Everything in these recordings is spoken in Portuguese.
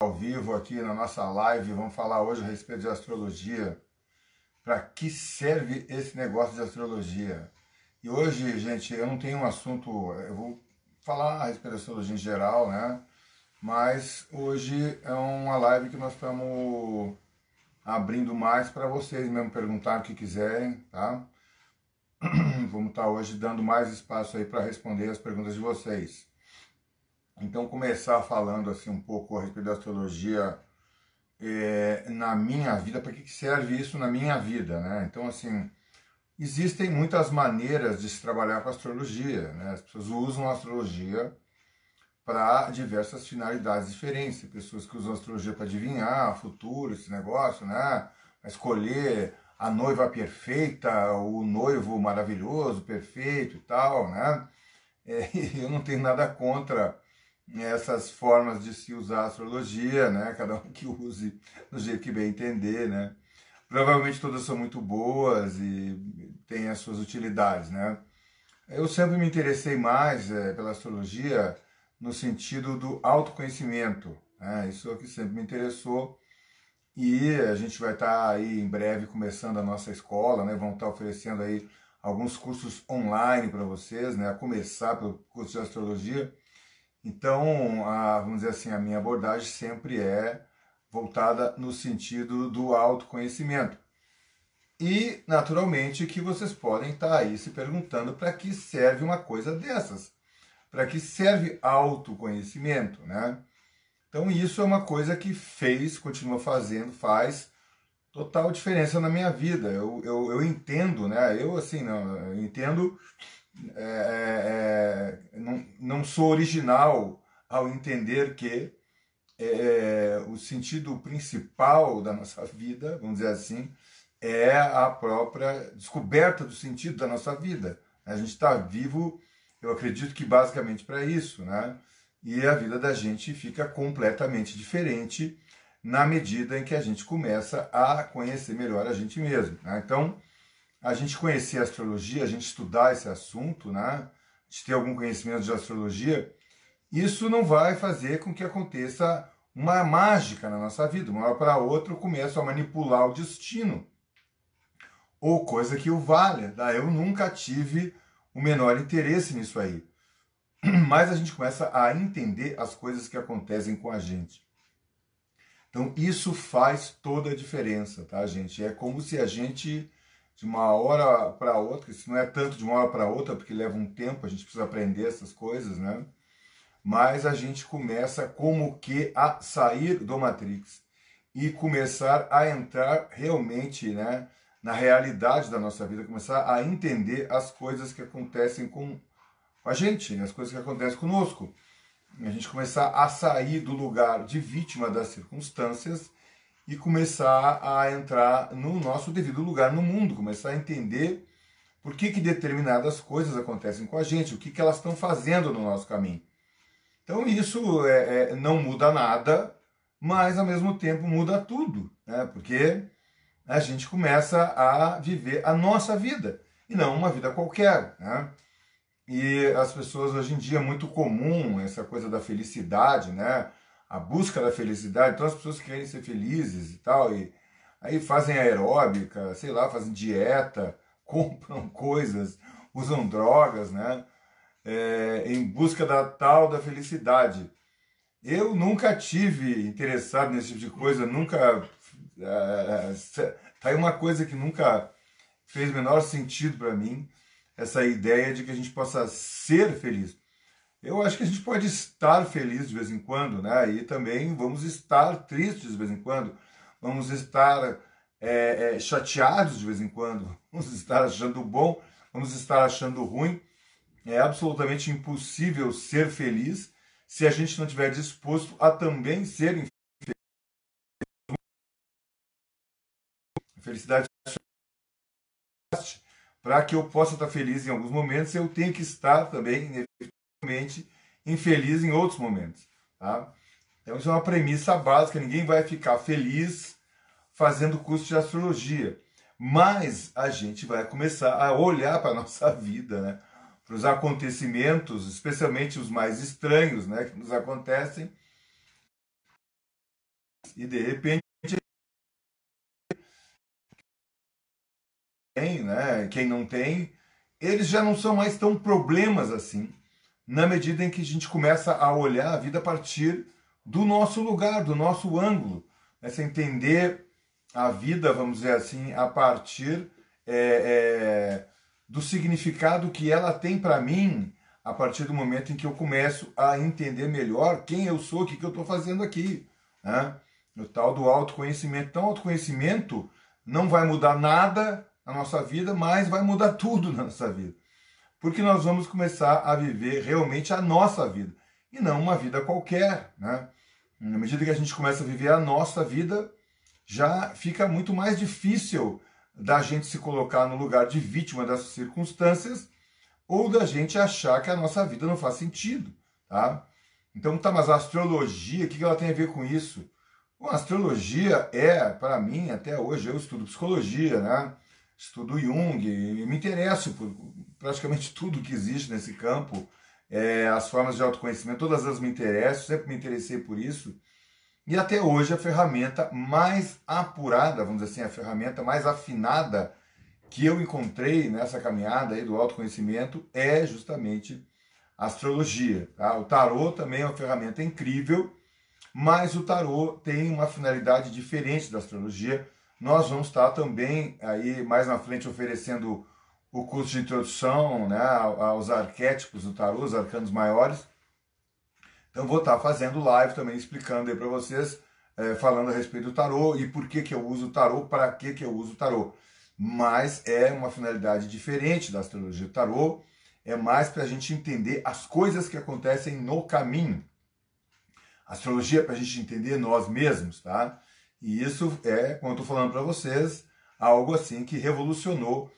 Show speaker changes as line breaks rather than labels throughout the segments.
ao vivo aqui na nossa live. Vamos falar hoje a respeito de astrologia. Para que serve esse negócio de astrologia? E hoje, gente, eu não tenho um assunto, eu vou falar a respeito da astrologia em geral, né? Mas hoje é uma live que nós estamos abrindo mais para vocês mesmo perguntar o que quiserem, tá? Vamos estar tá hoje dando mais espaço aí para responder as perguntas de vocês. Então, começar falando assim um pouco a respeito da astrologia é, na minha vida, para que serve isso na minha vida, né? Então, assim, existem muitas maneiras de se trabalhar com a astrologia, né? As pessoas usam a astrologia para diversas finalidades diferentes. Tem pessoas que usam a astrologia para adivinhar o futuro, esse negócio, né? Escolher a noiva perfeita, o noivo maravilhoso, perfeito e tal, né? É, eu não tenho nada contra essas formas de se usar a astrologia, né? Cada um que use do jeito que bem entender, né? Provavelmente todas são muito boas e têm as suas utilidades, né? Eu sempre me interessei mais é, pela astrologia no sentido do autoconhecimento, né? Isso é o que sempre me interessou e a gente vai estar aí em breve começando a nossa escola, né? Vamos estar oferecendo aí alguns cursos online para vocês, né? A começar pelo curso de astrologia então, a, vamos dizer assim, a minha abordagem sempre é voltada no sentido do autoconhecimento. E, naturalmente, que vocês podem estar aí se perguntando para que serve uma coisa dessas. Para que serve autoconhecimento, né? Então, isso é uma coisa que fez, continua fazendo, faz total diferença na minha vida. Eu, eu, eu entendo, né? Eu, assim, não, eu entendo é, é, é, não, não sou original ao entender que é, o sentido principal da nossa vida, vamos dizer assim, é a própria descoberta do sentido da nossa vida. A gente está vivo, eu acredito que basicamente para isso, né? E a vida da gente fica completamente diferente na medida em que a gente começa a conhecer melhor a gente mesmo. Né? Então, a gente conhecer a astrologia, a gente estudar esse assunto, né? gente ter algum conhecimento de astrologia, isso não vai fazer com que aconteça uma mágica na nossa vida. Uma hora para outra eu começo a manipular o destino. Ou coisa que o valha. Tá? Eu nunca tive o menor interesse nisso aí. Mas a gente começa a entender as coisas que acontecem com a gente. Então isso faz toda a diferença, tá, gente? É como se a gente de uma hora para outra, isso não é tanto de uma hora para outra, porque leva um tempo, a gente precisa aprender essas coisas, né? Mas a gente começa como que a sair do Matrix e começar a entrar realmente, né, na realidade da nossa vida, começar a entender as coisas que acontecem com a gente, né? as coisas que acontecem conosco. A gente começar a sair do lugar de vítima das circunstâncias e começar a entrar no nosso devido lugar no mundo, começar a entender por que, que determinadas coisas acontecem com a gente, o que, que elas estão fazendo no nosso caminho. Então isso é, é, não muda nada, mas ao mesmo tempo muda tudo, né? porque a gente começa a viver a nossa vida e não uma vida qualquer. Né? E as pessoas hoje em dia é muito comum essa coisa da felicidade, né? A busca da felicidade. Então as pessoas querem ser felizes e tal, e aí fazem aeróbica, sei lá, fazem dieta, compram coisas, usam drogas, né? É, em busca da tal da felicidade. Eu nunca tive interessado nesse tipo de coisa, nunca. É, tá aí uma coisa que nunca fez menor sentido para mim, essa ideia de que a gente possa ser feliz. Eu acho que a gente pode estar feliz de vez em quando, né? E também vamos estar tristes de vez em quando, vamos estar é, é, chateados de vez em quando, vamos estar achando bom, vamos estar achando ruim. É absolutamente impossível ser feliz se a gente não estiver disposto a também ser infeliz. Felicidade para que eu possa estar feliz em alguns momentos, eu tenho que estar também infeliz em outros momentos. Tá? Então isso é uma premissa básica, ninguém vai ficar feliz fazendo curso de astrologia. Mas a gente vai começar a olhar para a nossa vida, né? para os acontecimentos, especialmente os mais estranhos né? que nos acontecem, e de repente tem, né? Quem não tem, eles já não são mais tão problemas assim, na medida em que a gente começa a olhar a vida a partir do nosso lugar, do nosso ângulo, essa entender a vida, vamos dizer assim, a partir é, é, do significado que ela tem para mim, a partir do momento em que eu começo a entender melhor quem eu sou, o que, que eu estou fazendo aqui. Né? O tal do autoconhecimento. Então, autoconhecimento não vai mudar nada na nossa vida, mas vai mudar tudo na nossa vida. Porque nós vamos começar a viver realmente a nossa vida e não uma vida qualquer. Né? Na medida que a gente começa a viver a nossa vida, já fica muito mais difícil da gente se colocar no lugar de vítima dessas circunstâncias ou da gente achar que a nossa vida não faz sentido, tá? Então, tá, mas a astrologia, o que ela tem a ver com isso? Bom, a astrologia é, para mim, até hoje, eu estudo psicologia, né? estudo Jung, me interesso por praticamente tudo que existe nesse campo, é, as formas de autoconhecimento, todas elas me interessam, sempre me interessei por isso. E até hoje a ferramenta mais apurada, vamos dizer assim, a ferramenta mais afinada que eu encontrei nessa caminhada aí do autoconhecimento é justamente a astrologia. Tá? O tarô também é uma ferramenta incrível, mas o tarô tem uma finalidade diferente da astrologia, nós vamos estar também aí mais na frente oferecendo o curso de introdução né, aos arquétipos do tarô, os arcanos maiores. Então vou estar fazendo live também explicando aí para vocês, é, falando a respeito do tarô e por que, que eu uso o tarô, para que, que eu uso o tarô. Mas é uma finalidade diferente da astrologia. O tarô é mais para a gente entender as coisas que acontecem no caminho. A astrologia é para a gente entender nós mesmos, tá? E isso é, como eu estou falando para vocês, algo assim que revolucionou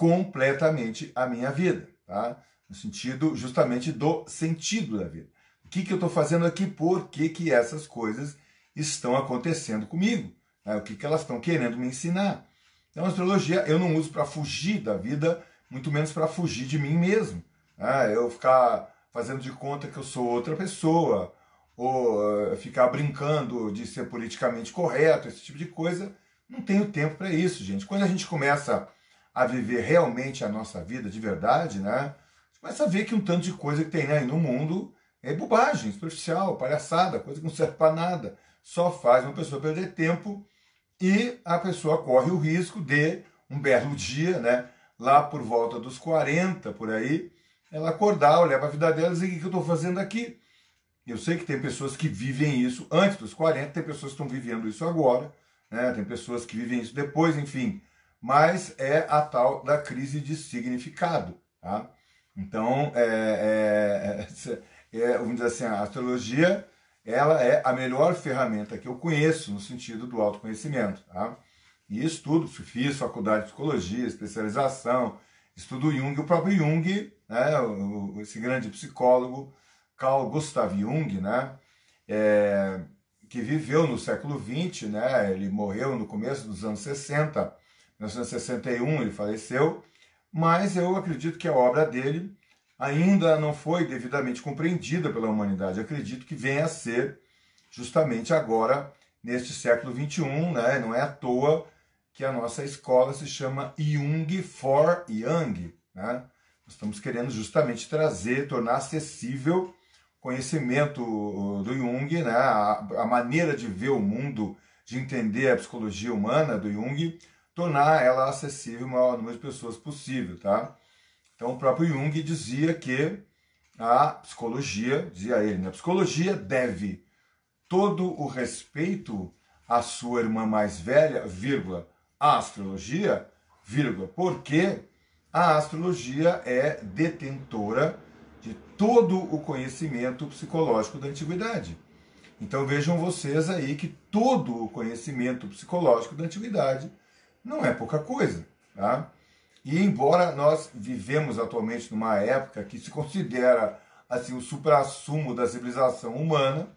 completamente a minha vida, tá? No sentido justamente do sentido da vida. O que, que eu estou fazendo aqui? Por que, que essas coisas estão acontecendo comigo? Né? O que, que elas estão querendo me ensinar? Então, a astrologia eu não uso para fugir da vida, muito menos para fugir de mim mesmo. Né? Eu ficar fazendo de conta que eu sou outra pessoa, ou uh, ficar brincando de ser politicamente correto, esse tipo de coisa. Não tenho tempo para isso, gente. Quando a gente começa a viver realmente a nossa vida de verdade, né? Começa a ver que um tanto de coisa que tem aí no mundo é bobagem, superficial, palhaçada, coisa que não serve para nada. Só faz uma pessoa perder tempo e a pessoa corre o risco de, um belo dia, né? Lá por volta dos 40, por aí, ela acordar, olhar para a vida dela e dizer: o que eu estou fazendo aqui? Eu sei que tem pessoas que vivem isso antes dos 40, tem pessoas que estão vivendo isso agora, né? tem pessoas que vivem isso depois, enfim. Mas é a tal da crise de significado. Tá? Então, é, é, é, vamos dizer assim, a astrologia ela é a melhor ferramenta que eu conheço no sentido do autoconhecimento. Tá? E estudo, fiz faculdade de psicologia, especialização, estudo Jung, o próprio Jung, né, esse grande psicólogo, Carl Gustav Jung, né, é, que viveu no século XX, né, ele morreu no começo dos anos 60, 1961 ele faleceu, mas eu acredito que a obra dele ainda não foi devidamente compreendida pela humanidade. Acredito que venha a ser justamente agora, neste século XXI, né, não é à toa que a nossa escola se chama Jung for Young. Né? Nós estamos querendo justamente trazer, tornar acessível conhecimento do Jung, né, a, a, maneira de ver o mundo, de entender a psicologia humana do Jung, tornar ela acessível ao maior número de pessoas possível, tá? Então o próprio Jung dizia que a psicologia, dizia ele, né, a psicologia deve todo o respeito à sua irmã mais velha, vírgula, a astrologia, vírgula, porque a astrologia é detentora de todo o conhecimento psicológico da antiguidade. Então vejam vocês aí que todo o conhecimento psicológico da antiguidade não é pouca coisa. Tá? E embora nós vivemos atualmente numa época que se considera assim o supra-sumo da civilização humana,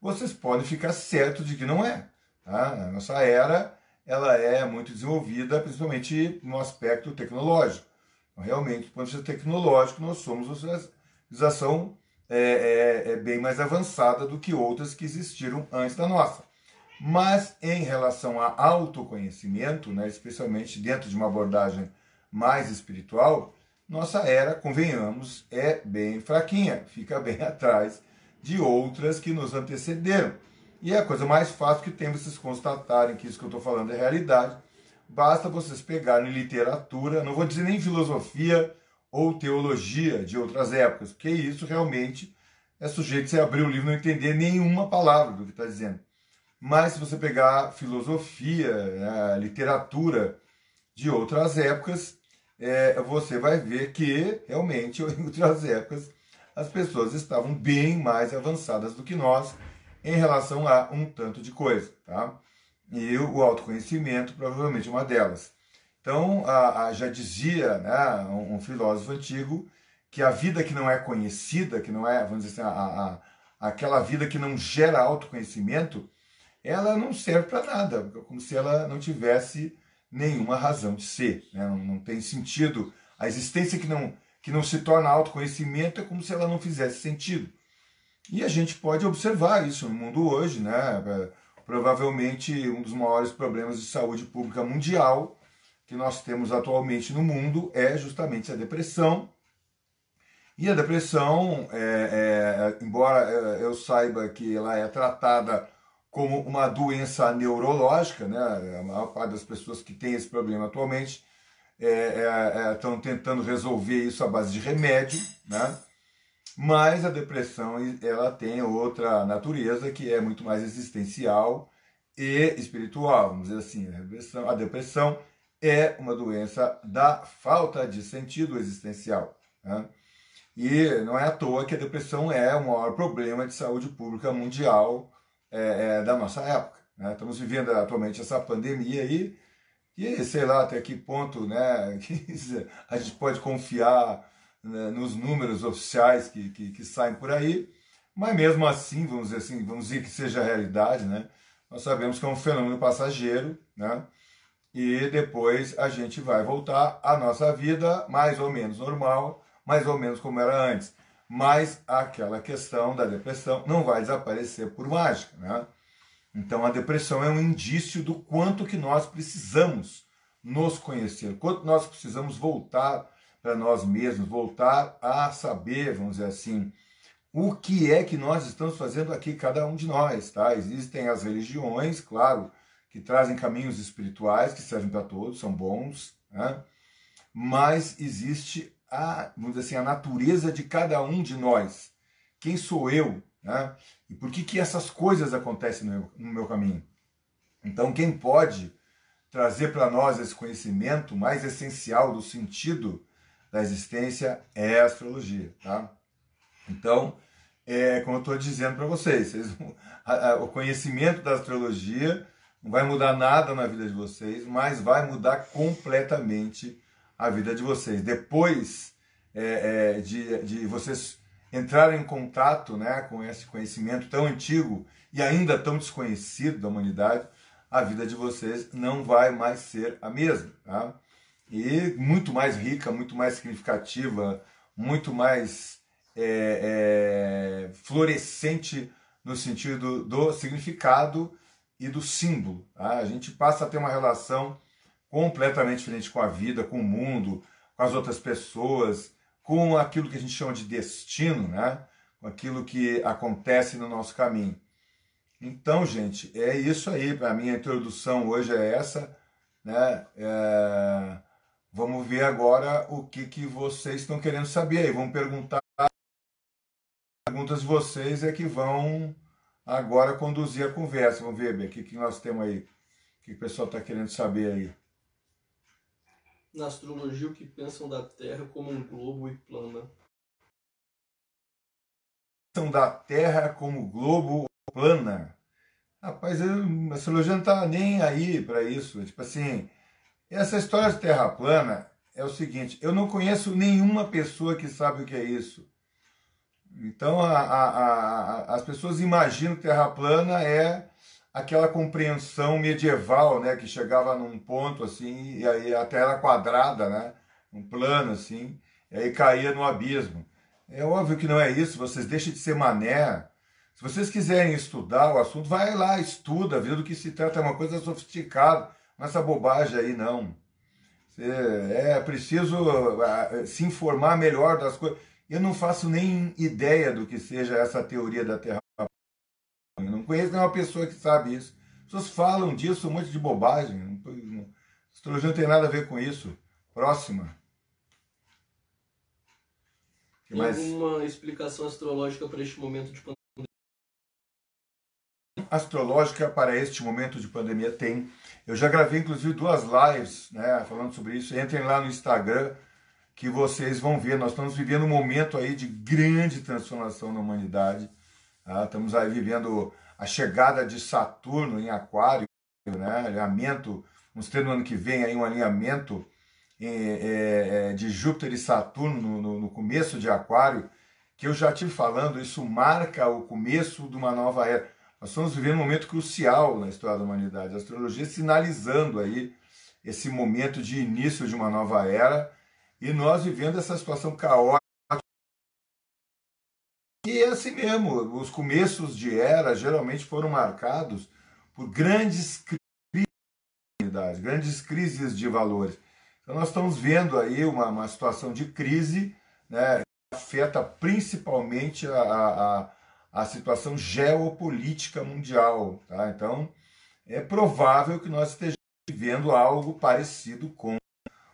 vocês podem ficar certos de que não é. Tá? A nossa era ela é muito desenvolvida, principalmente no aspecto tecnológico. Então, realmente, do ponto de vista tecnológico, nós somos civilização é, é, é, bem mais avançada do que outras que existiram antes da nossa. Mas em relação a autoconhecimento, né, especialmente dentro de uma abordagem mais espiritual, nossa era, convenhamos, é bem fraquinha, fica bem atrás de outras que nos antecederam. E é a coisa mais fácil que tem vocês constatarem que isso que eu estou falando é realidade. Basta vocês pegarem literatura, não vou dizer nem filosofia ou teologia de outras épocas, porque isso realmente é sujeito a você abrir o livro e não entender nenhuma palavra do que está dizendo. Mas se você pegar filosofia, né, literatura de outras épocas, é, você vai ver que realmente em outras épocas as pessoas estavam bem mais avançadas do que nós em relação a um tanto de coisa, tá? E o autoconhecimento provavelmente é uma delas. Então, a, a, já dizia né, um, um, filósofo antigo que a vida que não é conhecida, que não é, vamos dizer assim, a, aquela vida que não gera autoconhecimento, ela não serve para nada, como se ela não tivesse nenhuma razão de ser. Né? Não, não, tem sentido. A existência que não, que não se torna autoconhecimento é como se ela não fizesse sentido. E a gente pode observar isso no mundo hoje, né? É, provavelmente um dos maiores problemas de saúde pública mundial que nós temos atualmente no mundo é justamente a depressão. E a depressão, é, é, embora é, eu saiba que ela é tratada como uma doença neurológica, né? A maior parte das pessoas que têm esse problema atualmente estão é, é, é tentando resolver isso à base de remédio, né? Mas a depressão ela tem outra natureza que é muito mais existencial e espiritual, vamos dizer assim. A depressão, a depressão é uma doença da falta de sentido existencial. Né? E não é à toa que a depressão é o maior problema de saúde pública mundial é, é, da nossa época. Né? Estamos vivendo atualmente essa pandemia aí, e sei lá até que ponto né, a gente pode confiar né, nos números oficiais que, que, que, saem por aí, mas mesmo assim, vamos dizer assim, vamos dizer que seja realidade, né? Nós sabemos que é um fenômeno passageiro, né? E depois a gente vai voltar à nossa vida mais ou menos normal, mais ou menos como era antes mas aquela questão da depressão não vai desaparecer por mágica, né? Então a depressão é um indício do quanto que nós precisamos nos conhecer, quanto nós precisamos voltar para nós mesmos, voltar a saber, vamos dizer assim, o que é que nós estamos fazendo aqui, cada um de nós, tá? Existem as religiões, claro, que trazem caminhos espirituais que servem para todos, são bons, né? mas existe a, vamos dizer assim, a natureza de cada um de nós. Quem sou eu? Né? E por que, que essas coisas acontecem no meu, no meu caminho? Então, quem pode trazer para nós esse conhecimento mais essencial do sentido da existência é a astrologia. Tá? Então, é, como eu estou dizendo para vocês, vocês a, a, o conhecimento da astrologia não vai mudar nada na vida de vocês, mas vai mudar completamente a vida de vocês. Depois é, é, de, de vocês entrarem em contato né, com esse conhecimento tão antigo e ainda tão desconhecido da humanidade, a vida de vocês não vai mais ser a mesma. Tá? E muito mais rica, muito mais significativa, muito mais é, é, florescente no sentido do significado e do símbolo. Tá? A gente passa a ter uma relação completamente diferente com a vida, com o mundo, com as outras pessoas, com aquilo que a gente chama de destino, né? com aquilo que acontece no nosso caminho. Então, gente, é isso aí. A minha introdução hoje é essa. Né? É... Vamos ver agora o que, que vocês estão querendo saber aí. Vamos perguntar. Perguntas de vocês é que vão agora conduzir a conversa. Vamos ver, o que, que nós temos aí. O que o pessoal está querendo saber aí
na astrologia o que pensam da Terra como um globo e plana.
Pensam da Terra como globo plana. Rapaz, a astrologia não está nem aí para isso. Tipo assim, essa história de Terra plana é o seguinte: eu não conheço nenhuma pessoa que sabe o que é isso. Então a, a, a, as pessoas imaginam que Terra plana é aquela compreensão medieval, né, que chegava num ponto assim, e aí a Terra quadrada, né, um plano assim, e aí caía no abismo. É óbvio que não é isso, vocês deixem de ser mané, Se vocês quiserem estudar o assunto, vai lá, estuda, vê do que se trata, é uma coisa sofisticada, não é essa bobagem aí não. É preciso ah, se informar melhor das coisas. Eu não faço nem ideia do que seja essa teoria da Terra. Eu não conheço nenhuma pessoa que sabe isso. As pessoas falam disso, um monte de bobagem. Astrologia não tem nada a ver com isso. Próxima.
Tem mais? alguma explicação astrológica para este momento de pandemia?
Astrológica para este momento de pandemia tem. Eu já gravei inclusive duas lives né, falando sobre isso. Entrem lá no Instagram que vocês vão ver. Nós estamos vivendo um momento aí de grande transformação na humanidade. Tá? Estamos aí vivendo a chegada de Saturno em Aquário, né? alinhamento, vamos ter no ano que vem aí um alinhamento é, é, é, de Júpiter e Saturno no, começo de Aquário, que eu já tive falando, isso marca o começo de uma nova era. Nós estamos vivendo um momento crucial na história da humanidade. A astrologia sinalizando aí esse momento de início de uma nova era e nós vivendo essa situação caótica. E é assim mesmo, os começos de era geralmente foram marcados por grandes crises, grandes crises de valores. Então nós estamos vendo aí uma, uma situação de crise, né, que afeta principalmente a, a, a situação geopolítica mundial. Tá? Então é provável que nós estejamos vivendo algo parecido com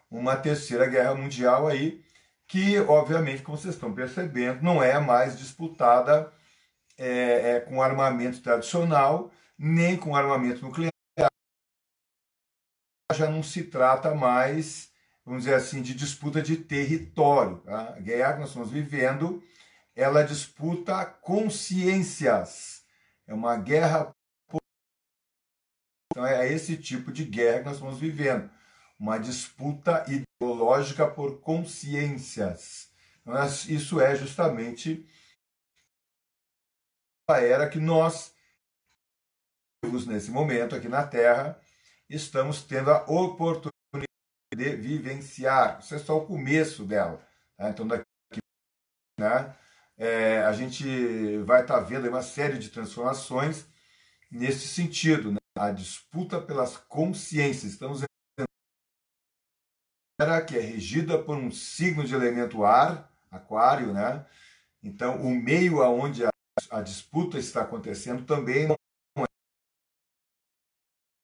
uma terceira guerra mundial aí, que obviamente, como vocês estão percebendo, não é mais disputada é, é, com armamento tradicional, nem com armamento nuclear já não se trata mais, vamos dizer assim, de disputa de território. Tá? A guerra que nós estamos vivendo, ela disputa consciências. É uma guerra. Então é esse tipo de guerra que nós estamos vivendo. Uma disputa ideológica por consciências. Então, isso é justamente a era que nós nesse momento aqui na Terra estamos tendo a oportunidade de vivenciar. Isso é só o começo dela. Tá? Então, daqui né, é, a gente vai estar tá vendo uma série de transformações nesse sentido. Né? A disputa pelas consciências. Estamos que é regida por um signo de elemento ar, aquário, né? Então, o meio aonde a, a disputa está acontecendo também não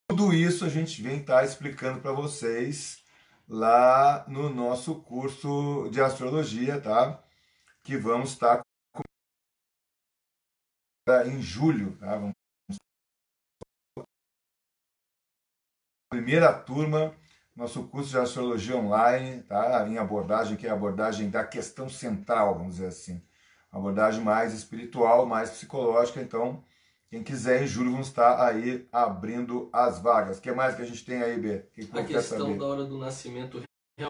tudo isso a gente vem estar tá explicando para vocês lá no nosso curso de astrologia, tá? Que vamos estar tá em julho, tá? Vamos... Primeira turma, nosso curso de astrologia online, tá? Em abordagem, que é a abordagem da questão central, vamos dizer assim. Uma abordagem mais espiritual, mais psicológica, então quem quiser, em julho, vamos estar aí abrindo as vagas. O que mais que a gente tem aí, B?
Que que a questão da hora do nascimento. A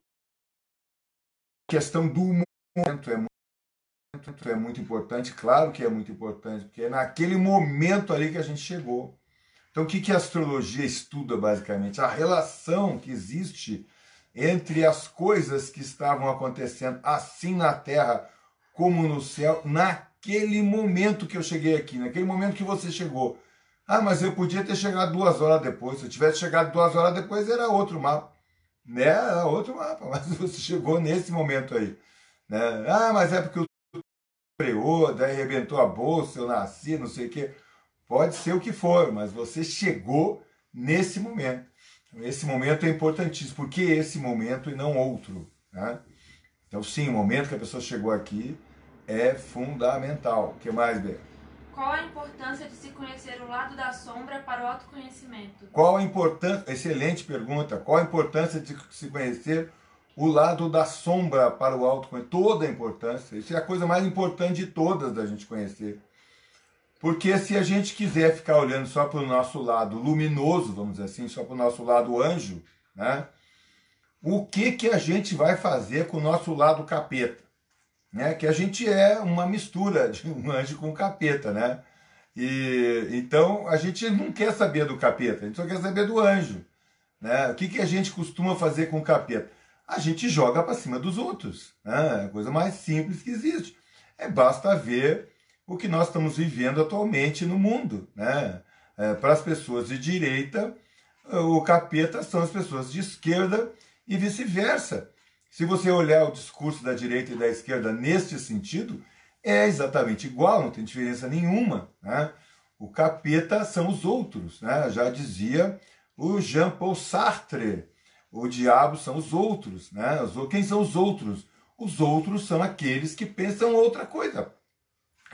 questão do momento é muito, é muito importante. Claro que é muito importante, porque é naquele momento ali que a gente chegou. Então, o que, que a astrologia estuda, basicamente? A relação que existe entre as coisas que estavam acontecendo assim na Terra como no céu, na naquele momento que eu cheguei aqui, naquele momento que você chegou. Ah, mas eu podia ter chegado duas horas depois. Se eu tivesse chegado duas horas depois, era outro mapa. Né? Era outro mapa, mas você chegou nesse momento aí. Né? Ah, mas é porque o freou, daí arrebentou a bolsa, eu nasci, não sei o quê. Pode ser o que for, mas você chegou nesse momento. Esse momento é importantíssimo. Por que esse momento e não outro? Né? Então, sim, o momento que a pessoa chegou aqui é fundamental. O que mais, Bê?
Qual a importância de se conhecer o lado da sombra para o autoconhecimento?
Qual a importância, excelente pergunta, qual a importância de se conhecer o lado da sombra para o autoconhecimento? Toda a importância, isso é a coisa mais importante de todas da gente conhecer. Porque se a gente quiser ficar olhando só para o nosso lado luminoso, vamos dizer assim, só para o nosso lado anjo, né? O que, que a gente vai fazer com o nosso lado capeta? né? Que a gente é uma mistura de um anjo com um capeta, né? E então a gente não quer saber do capeta, a gente só quer saber do anjo, né? O que, que a gente costuma fazer com o capeta? A gente joga para cima dos outros, né? É a coisa mais simples que existe. É basta ver o que nós estamos vivendo atualmente no mundo. Né? É, Para as pessoas de direita, o capeta são as pessoas de esquerda e vice-versa. Se você olhar o discurso da direita e da esquerda neste sentido, é exatamente igual, não tem diferença nenhuma. Né? O capeta são os outros, né? já dizia o Jean-Paul Sartre. O diabo são os outros. Né? Quem são os outros? Os outros são aqueles que pensam outra coisa,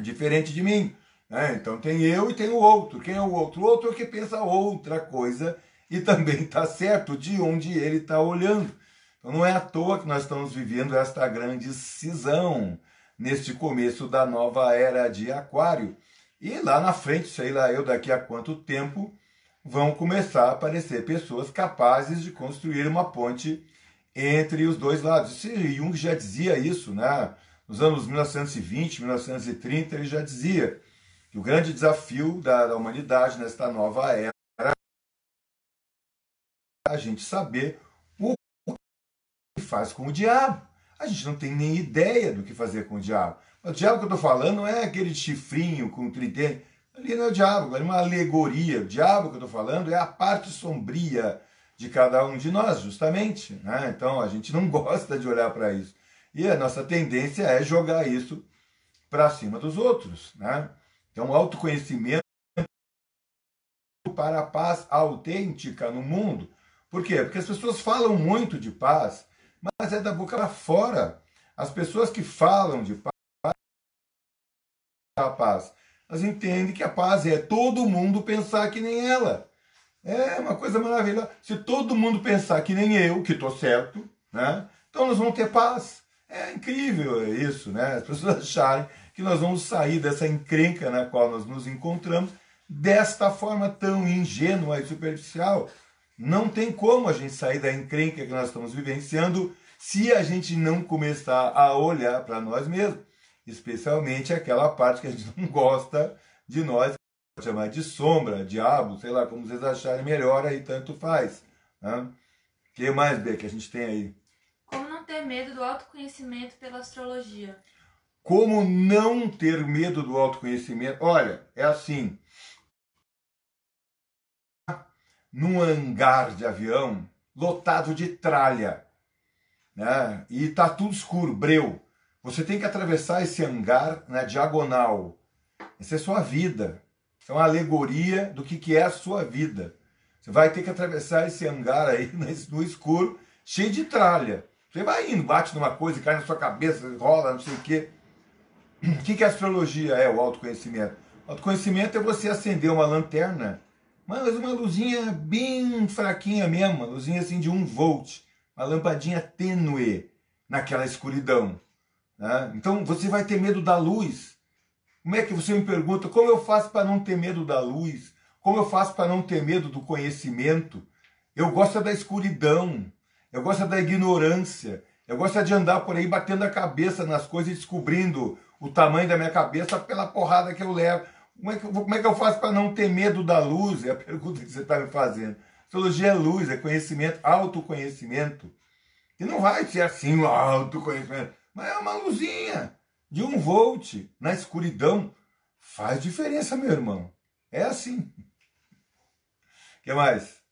diferente de mim. Né? Então tem eu e tem o outro. Quem é o outro? O outro é que pensa outra coisa e também está certo de onde ele está olhando. Então não é à toa que nós estamos vivendo esta grande cisão neste começo da nova era de Aquário. E lá na frente, sei lá eu daqui a quanto tempo, vão começar a aparecer pessoas capazes de construir uma ponte entre os dois lados. E Jung já dizia isso, né? Nos anos 1920, 1930, ele já dizia que o grande desafio da, da humanidade nesta nova era a gente saber o que faz com o diabo. A gente não tem nem ideia do que fazer com o diabo. O diabo que eu estou falando não é aquele chifrinho com tridente. Ali não é o diabo, é uma alegoria. O diabo que eu estou falando é a parte sombria de cada um de nós, justamente. Né? Então a gente não gosta de olhar para isso. E a nossa tendência é jogar isso para cima dos outros. Né? Então, autoconhecimento para a paz autêntica no mundo. Por quê? Porque as pessoas falam muito de paz, mas é da boca para fora. As pessoas que falam de paz, a paz, elas entendem que a paz é todo mundo pensar que nem ela. É uma coisa maravilhosa. Se todo mundo pensar que nem eu, que estou certo, né? Então nós vamos ter paz. É incrível isso, né? As pessoas acharem que nós vamos sair dessa encrenca na qual nós nos encontramos desta forma tão ingênua e superficial. Não tem como a gente sair da encrenca que nós estamos vivenciando se a gente não começar a olhar para nós mesmos, especialmente aquela parte que a gente não gosta de nós, chamar de sombra, diabo, sei lá, como vocês acharem melhor, aí tanto faz. O né? que mais, B, que a gente tem aí?
Ter medo do autoconhecimento pela astrologia?
Como não ter medo do autoconhecimento? Olha, é assim. Num hangar de avião lotado de tralha, né? E tá tudo escuro, breu. Você tem que atravessar esse hangar na diagonal. Essa é sua vida. É uma alegoria do que, que é a sua vida. Você vai ter que atravessar esse hangar aí no escuro, cheio de tralha. Você vai indo, bate numa coisa, cai na sua cabeça, rola, não sei o quê. O que, que a astrologia é, o autoconhecimento? O autoconhecimento é você acender uma lanterna, mas uma luzinha bem fraquinha mesmo, uma luzinha assim de um volt, uma lampadinha tênue naquela escuridão. Né? Então você vai ter medo da luz. Como é que você me pergunta, como eu faço para não ter medo da luz? Como eu faço para não ter medo do conhecimento? Eu gosto da escuridão, eu gosto da ignorância, eu gosto de andar por aí batendo a cabeça nas coisas e descobrindo o tamanho da minha cabeça pela porrada que eu levo. Como é que, como é que eu faço para não ter medo da luz? É a pergunta que você está me fazendo. Astrologia é luz, é conhecimento, autoconhecimento. E não vai ser assim o autoconhecimento, mas é uma luzinha de um volt na escuridão. Faz diferença, meu irmão. É assim. O que mais?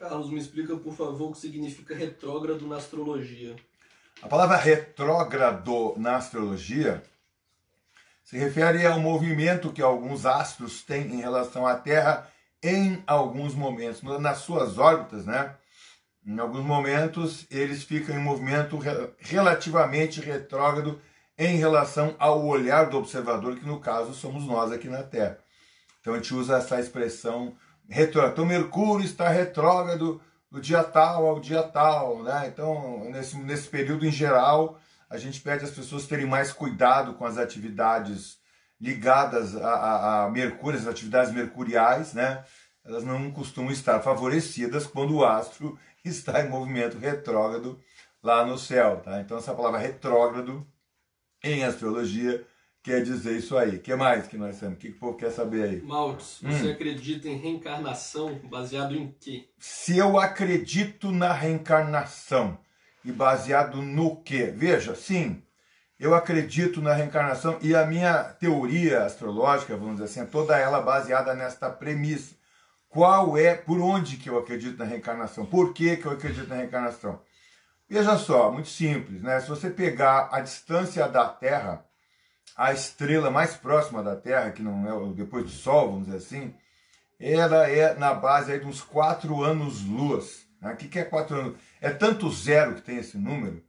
Carlos, me explica, por favor, o que significa retrógrado na astrologia.
A palavra retrógrado na astrologia se refere ao movimento que alguns astros têm em relação à Terra em alguns momentos, nas suas órbitas, né? Em alguns momentos eles ficam em movimento relativamente retrógrado em relação ao olhar do observador, que no caso somos nós aqui na Terra. Então a gente usa essa expressão retrógrado. Então Mercúrio está retrógrado do dia tal ao dia tal, né? Então, nesse, nesse período em geral, a gente pede às pessoas terem mais cuidado com as atividades ligadas a, a, a Mercúrio, as atividades mercuriais, né? Elas não costumam estar favorecidas quando o astro está em movimento retrógrado lá no céu, tá? Então, essa palavra retrógrado em astrologia quer dizer isso aí. O que mais que nós temos? O que o povo quer saber aí?
Você hum. acredita em reencarnação baseado em quê?
Se eu acredito na reencarnação, e baseado no quê? Veja, sim, eu acredito na reencarnação e a minha teoria astrológica, vamos dizer assim, é toda ela baseada nesta premissa. Qual é, por onde que eu acredito na reencarnação? Por que, que eu acredito na reencarnação? Veja só, muito simples, né? Se você pegar a distância da Terra, a estrela mais próxima da Terra, que não é depois do Sol, vamos dizer assim, ela é na base aí de uns 4 anos-luz. Né? O que, é 4 anos? É tanto zero que tem esse número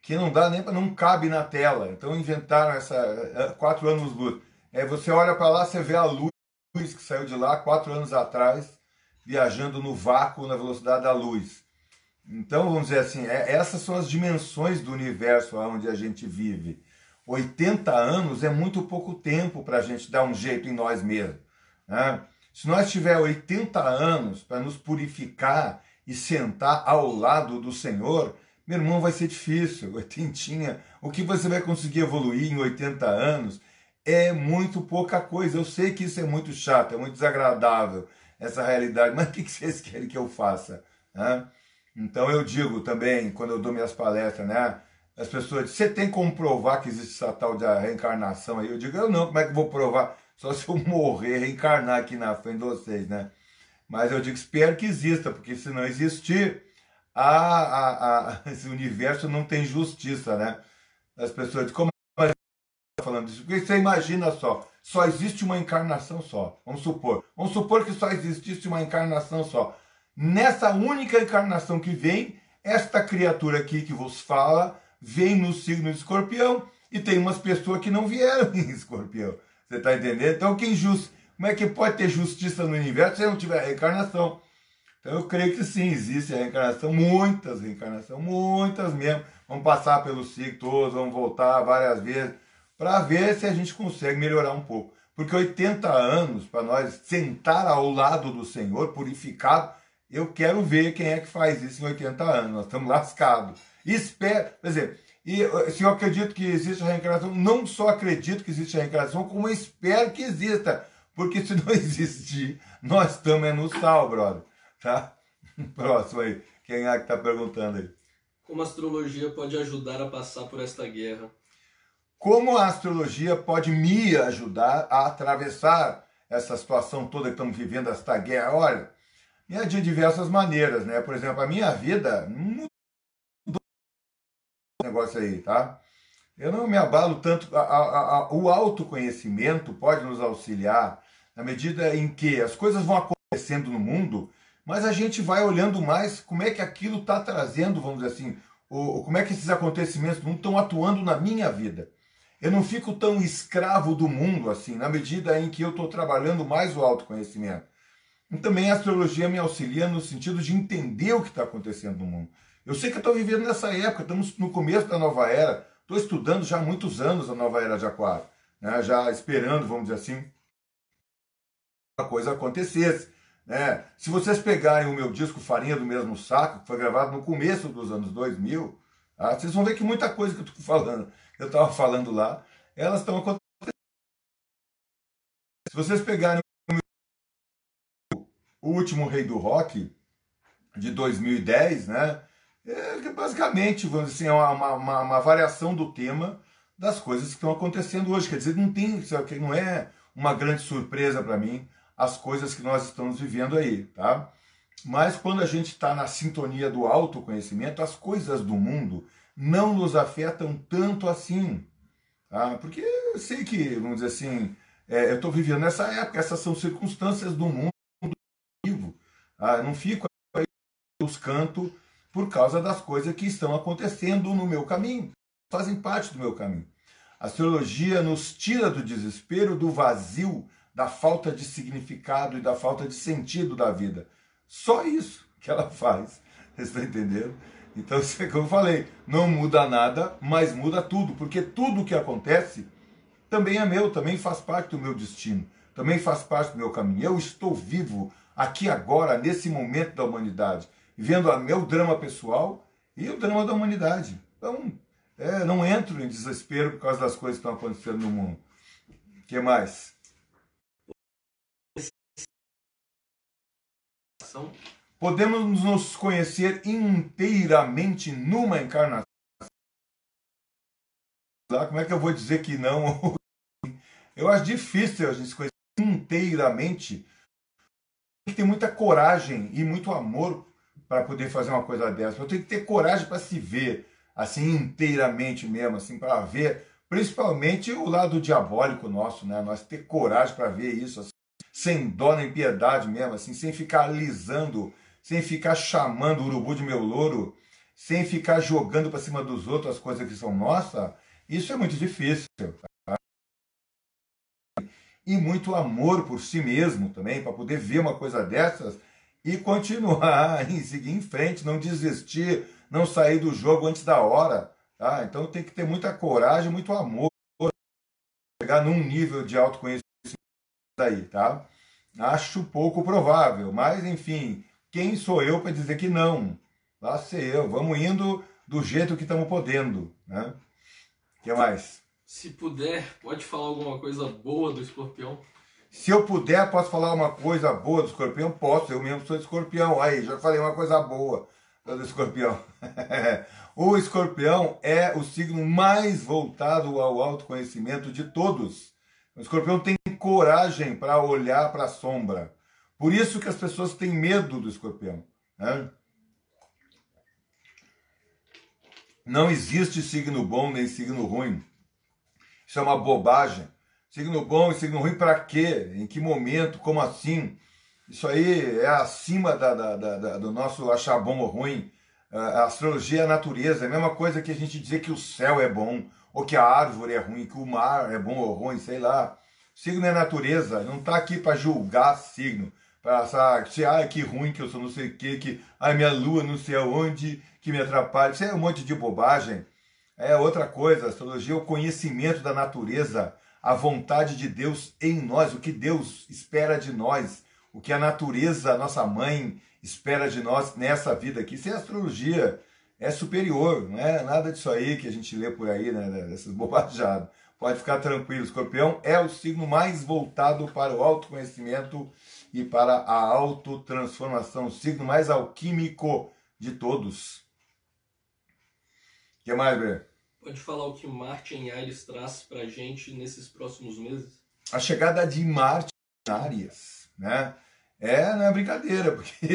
que não dá nem não cabe na tela. Então inventaram essa 4 é, anos-luz. É, você olha para lá, você vê a luz que saiu de lá quatro anos atrás, viajando no vácuo na velocidade da luz. Então, vamos dizer assim, é, essas são as dimensões do universo onde a gente vive. 80 anos é muito pouco tempo para a gente dar um jeito em nós mesmos. Né? Se nós tiver 80 anos para nos purificar e sentar ao lado do Senhor, meu irmão, vai ser difícil. Oitentinha, o que você vai conseguir evoluir em 80 anos é muito pouca coisa. Eu sei que isso é muito chato, é muito desagradável, essa realidade, mas o que vocês querem que eu faça? Né? Então eu digo também, quando eu dou minhas palestras, né? As pessoas dizem, você tem como provar que existe essa tal de reencarnação aí? Eu digo, eu não, como é que eu vou provar? Só se eu morrer, reencarnar aqui na frente de vocês, né? Mas eu digo, espero que exista, porque se não existir, a, a, a, esse universo não tem justiça, né? As pessoas dizem, como falando isso? Porque você imagina só, só existe uma encarnação só. Vamos supor. Vamos supor que só existisse uma encarnação só. Nessa única encarnação que vem, esta criatura aqui que vos fala vem no signo de escorpião e tem umas pessoas que não vieram em escorpião. Você está entendendo? Então, quem just... como é que pode ter justiça no universo se não tiver reencarnação? Então, eu creio que sim, existe a reencarnação, muitas reencarnações, muitas mesmo. Vamos passar pelo ciclo todos, vamos voltar várias vezes para ver se a gente consegue melhorar um pouco. Porque 80 anos para nós sentar ao lado do Senhor purificado, eu quero ver quem é que faz isso em 80 anos. Nós estamos lascados. Espero, quer dizer, e se eu acredito que existe a reencarnação, não só acredito que existe a reencarnação, como espero que exista. Porque se não existir, nós estamos é no sal, brother. Tá? Próximo aí. Quem é que está perguntando aí?
Como a astrologia pode ajudar a passar por esta guerra?
Como a astrologia pode me ajudar a atravessar essa situação toda que estamos vivendo, esta guerra? Olha, é de diversas maneiras, né? Por exemplo, a minha vida mudou negócio aí, tá? Eu não me abalo tanto. A, a, a, o autoconhecimento pode nos auxiliar na medida em que as coisas vão acontecendo no mundo, mas a gente vai olhando mais como é que aquilo está trazendo, vamos dizer assim, o, como é que esses acontecimentos não estão atuando na minha vida. Eu não fico tão escravo do mundo assim, na medida em que eu estou trabalhando mais o autoconhecimento. Também a astrologia me auxilia no sentido de entender o que está acontecendo no mundo. Eu sei que eu estou vivendo nessa época, estamos no começo da nova era, estou estudando já há muitos anos a nova era de Aquário, né? já esperando, vamos dizer assim, a coisa acontecesse. Né? Se vocês pegarem o meu disco Farinha do Mesmo Saco, que foi gravado no começo dos anos 2000, tá? vocês vão ver que muita coisa que eu estou falando eu estava falando lá, elas estão acontecendo. Se vocês pegarem o último Rei do Rock, de 2010, né? É basicamente, vamos dizer assim, é uma, uma, uma, variação do tema das coisas que estão acontecendo hoje. Quer dizer, não tem, não é uma grande surpresa para mim as coisas que nós estamos vivendo aí, tá? Mas quando a gente está na sintonia do autoconhecimento, as coisas do mundo não nos afetam tanto assim. Tá? Porque eu sei que, vamos dizer assim, é, eu estou vivendo nessa época, essas são circunstâncias do mundo Tá? não fico aí os canto por causa das coisas que estão acontecendo no meu caminho, fazem parte do meu caminho. A astrologia nos tira do desespero, do vazio, da falta de significado e da falta de sentido da vida. Só isso que ela faz. Vocês estão entendendo? Então, é que eu falei, não muda nada, mas muda tudo, porque tudo que acontece também é meu, também faz parte do meu destino, também faz parte do meu caminho. Eu estou vivo aqui agora, nesse momento da humanidade, vendo o meu drama pessoal e o drama da humanidade. Então, é, não entro em desespero por causa das coisas que estão acontecendo no mundo. O que mais? Podemos nos conhecer inteiramente numa encarnação. Como é que eu vou dizer que não? Eu acho difícil a gente se conhecer inteiramente. Que ter muita coragem e muito amor para poder fazer uma coisa dessa. Eu tenho que ter coragem para se ver assim inteiramente mesmo, assim para ver, principalmente o lado diabólico nosso, né? Nós ter coragem para ver isso assim, sem dó nem piedade mesmo, assim, sem ficar alisando, sem ficar chamando o urubu de meu louro, sem ficar jogando para cima dos outros as coisas que são nossas. Isso é muito difícil. E muito amor por si mesmo também, para poder ver uma coisa dessas e continuar e seguir em frente, não desistir, não sair do jogo antes da hora. Tá? Então tem que ter muita coragem, muito amor, chegar num nível de autoconhecimento aí, tá? Acho pouco provável, mas enfim, quem sou eu para dizer que não? Lá sei eu, vamos indo do jeito que estamos podendo, né? O que mais?
Se puder, pode falar alguma coisa boa do escorpião?
Se eu puder, posso falar uma coisa boa do escorpião? Posso, eu mesmo sou escorpião. Aí, já falei uma coisa boa do escorpião. o escorpião é o signo mais voltado ao autoconhecimento de todos. O escorpião tem coragem para olhar para a sombra. Por isso que as pessoas têm medo do escorpião. Né? Não existe signo bom nem signo ruim. Isso é uma bobagem. Signo bom e signo ruim para quê? Em que momento? Como assim? Isso aí é acima da, da, da, do nosso achar bom ou ruim. A astrologia é a natureza, é a mesma coisa que a gente dizer que o céu é bom, ou que a árvore é ruim, que o mar é bom ou ruim, sei lá. Signo é natureza, não está aqui para julgar signo, para se ah, que ruim que eu sou não sei o que, que a minha lua não sei aonde, que me atrapalha. Isso é um monte de bobagem. É outra coisa, astrologia é o conhecimento da natureza a vontade de Deus em nós, o que Deus espera de nós, o que a natureza, nossa mãe, espera de nós nessa vida aqui. Isso é astrologia, é superior, não é nada disso aí que a gente lê por aí, né, dessas bobajadas. Pode ficar tranquilo, escorpião é o signo mais voltado para o autoconhecimento e para a autotransformação, o signo mais alquímico de todos. O que mais, Ber?
Pode falar o que Marte em Ares traz para a gente nesses próximos meses?
A chegada de Marte em Ares, né? É, não é brincadeira, porque,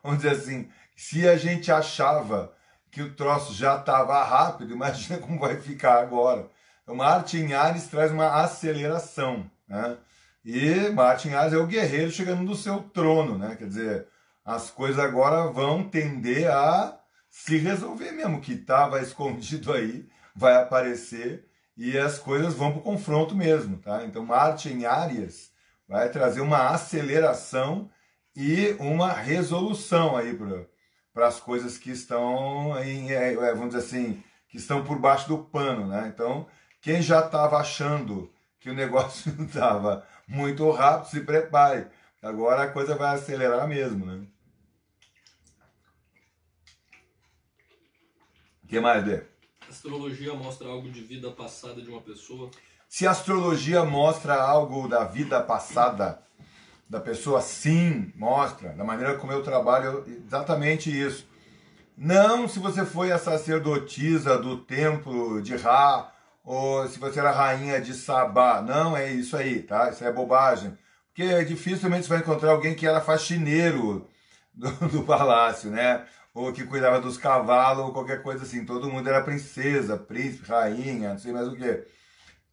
vamos dizer assim, se a gente achava que o troço já estava rápido, imagina como vai ficar agora. Então, Marte em Ares traz uma aceleração, né? E Marte em Ares é o guerreiro chegando no seu trono, né? Quer dizer, as coisas agora vão tender a se resolver mesmo, que estava escondido aí, vai aparecer e as coisas vão para o confronto mesmo, tá? Então Marte em Áries vai trazer uma aceleração e uma resolução aí para as coisas que estão em, é, é, vamos dizer assim, que estão por baixo do pano, né? Então, quem já estava achando que o negócio não estava muito rápido, se prepare. Agora a coisa vai acelerar mesmo, né? O que mais, Dê?
Astrologia mostra algo de vida passada de uma pessoa?
Se a astrologia mostra algo da vida passada da pessoa, sim, mostra. Da maneira como eu trabalho, exatamente isso. Não se você foi a sacerdotisa do templo de Ra, ou se você era rainha de Sabá. Não é isso aí, tá? Isso é bobagem. Porque dificilmente você vai encontrar alguém que era faxineiro do, do palácio, né? Ou que cuidava dos cavalos, ou qualquer coisa assim. Todo mundo era princesa, príncipe, rainha, não sei mais o que.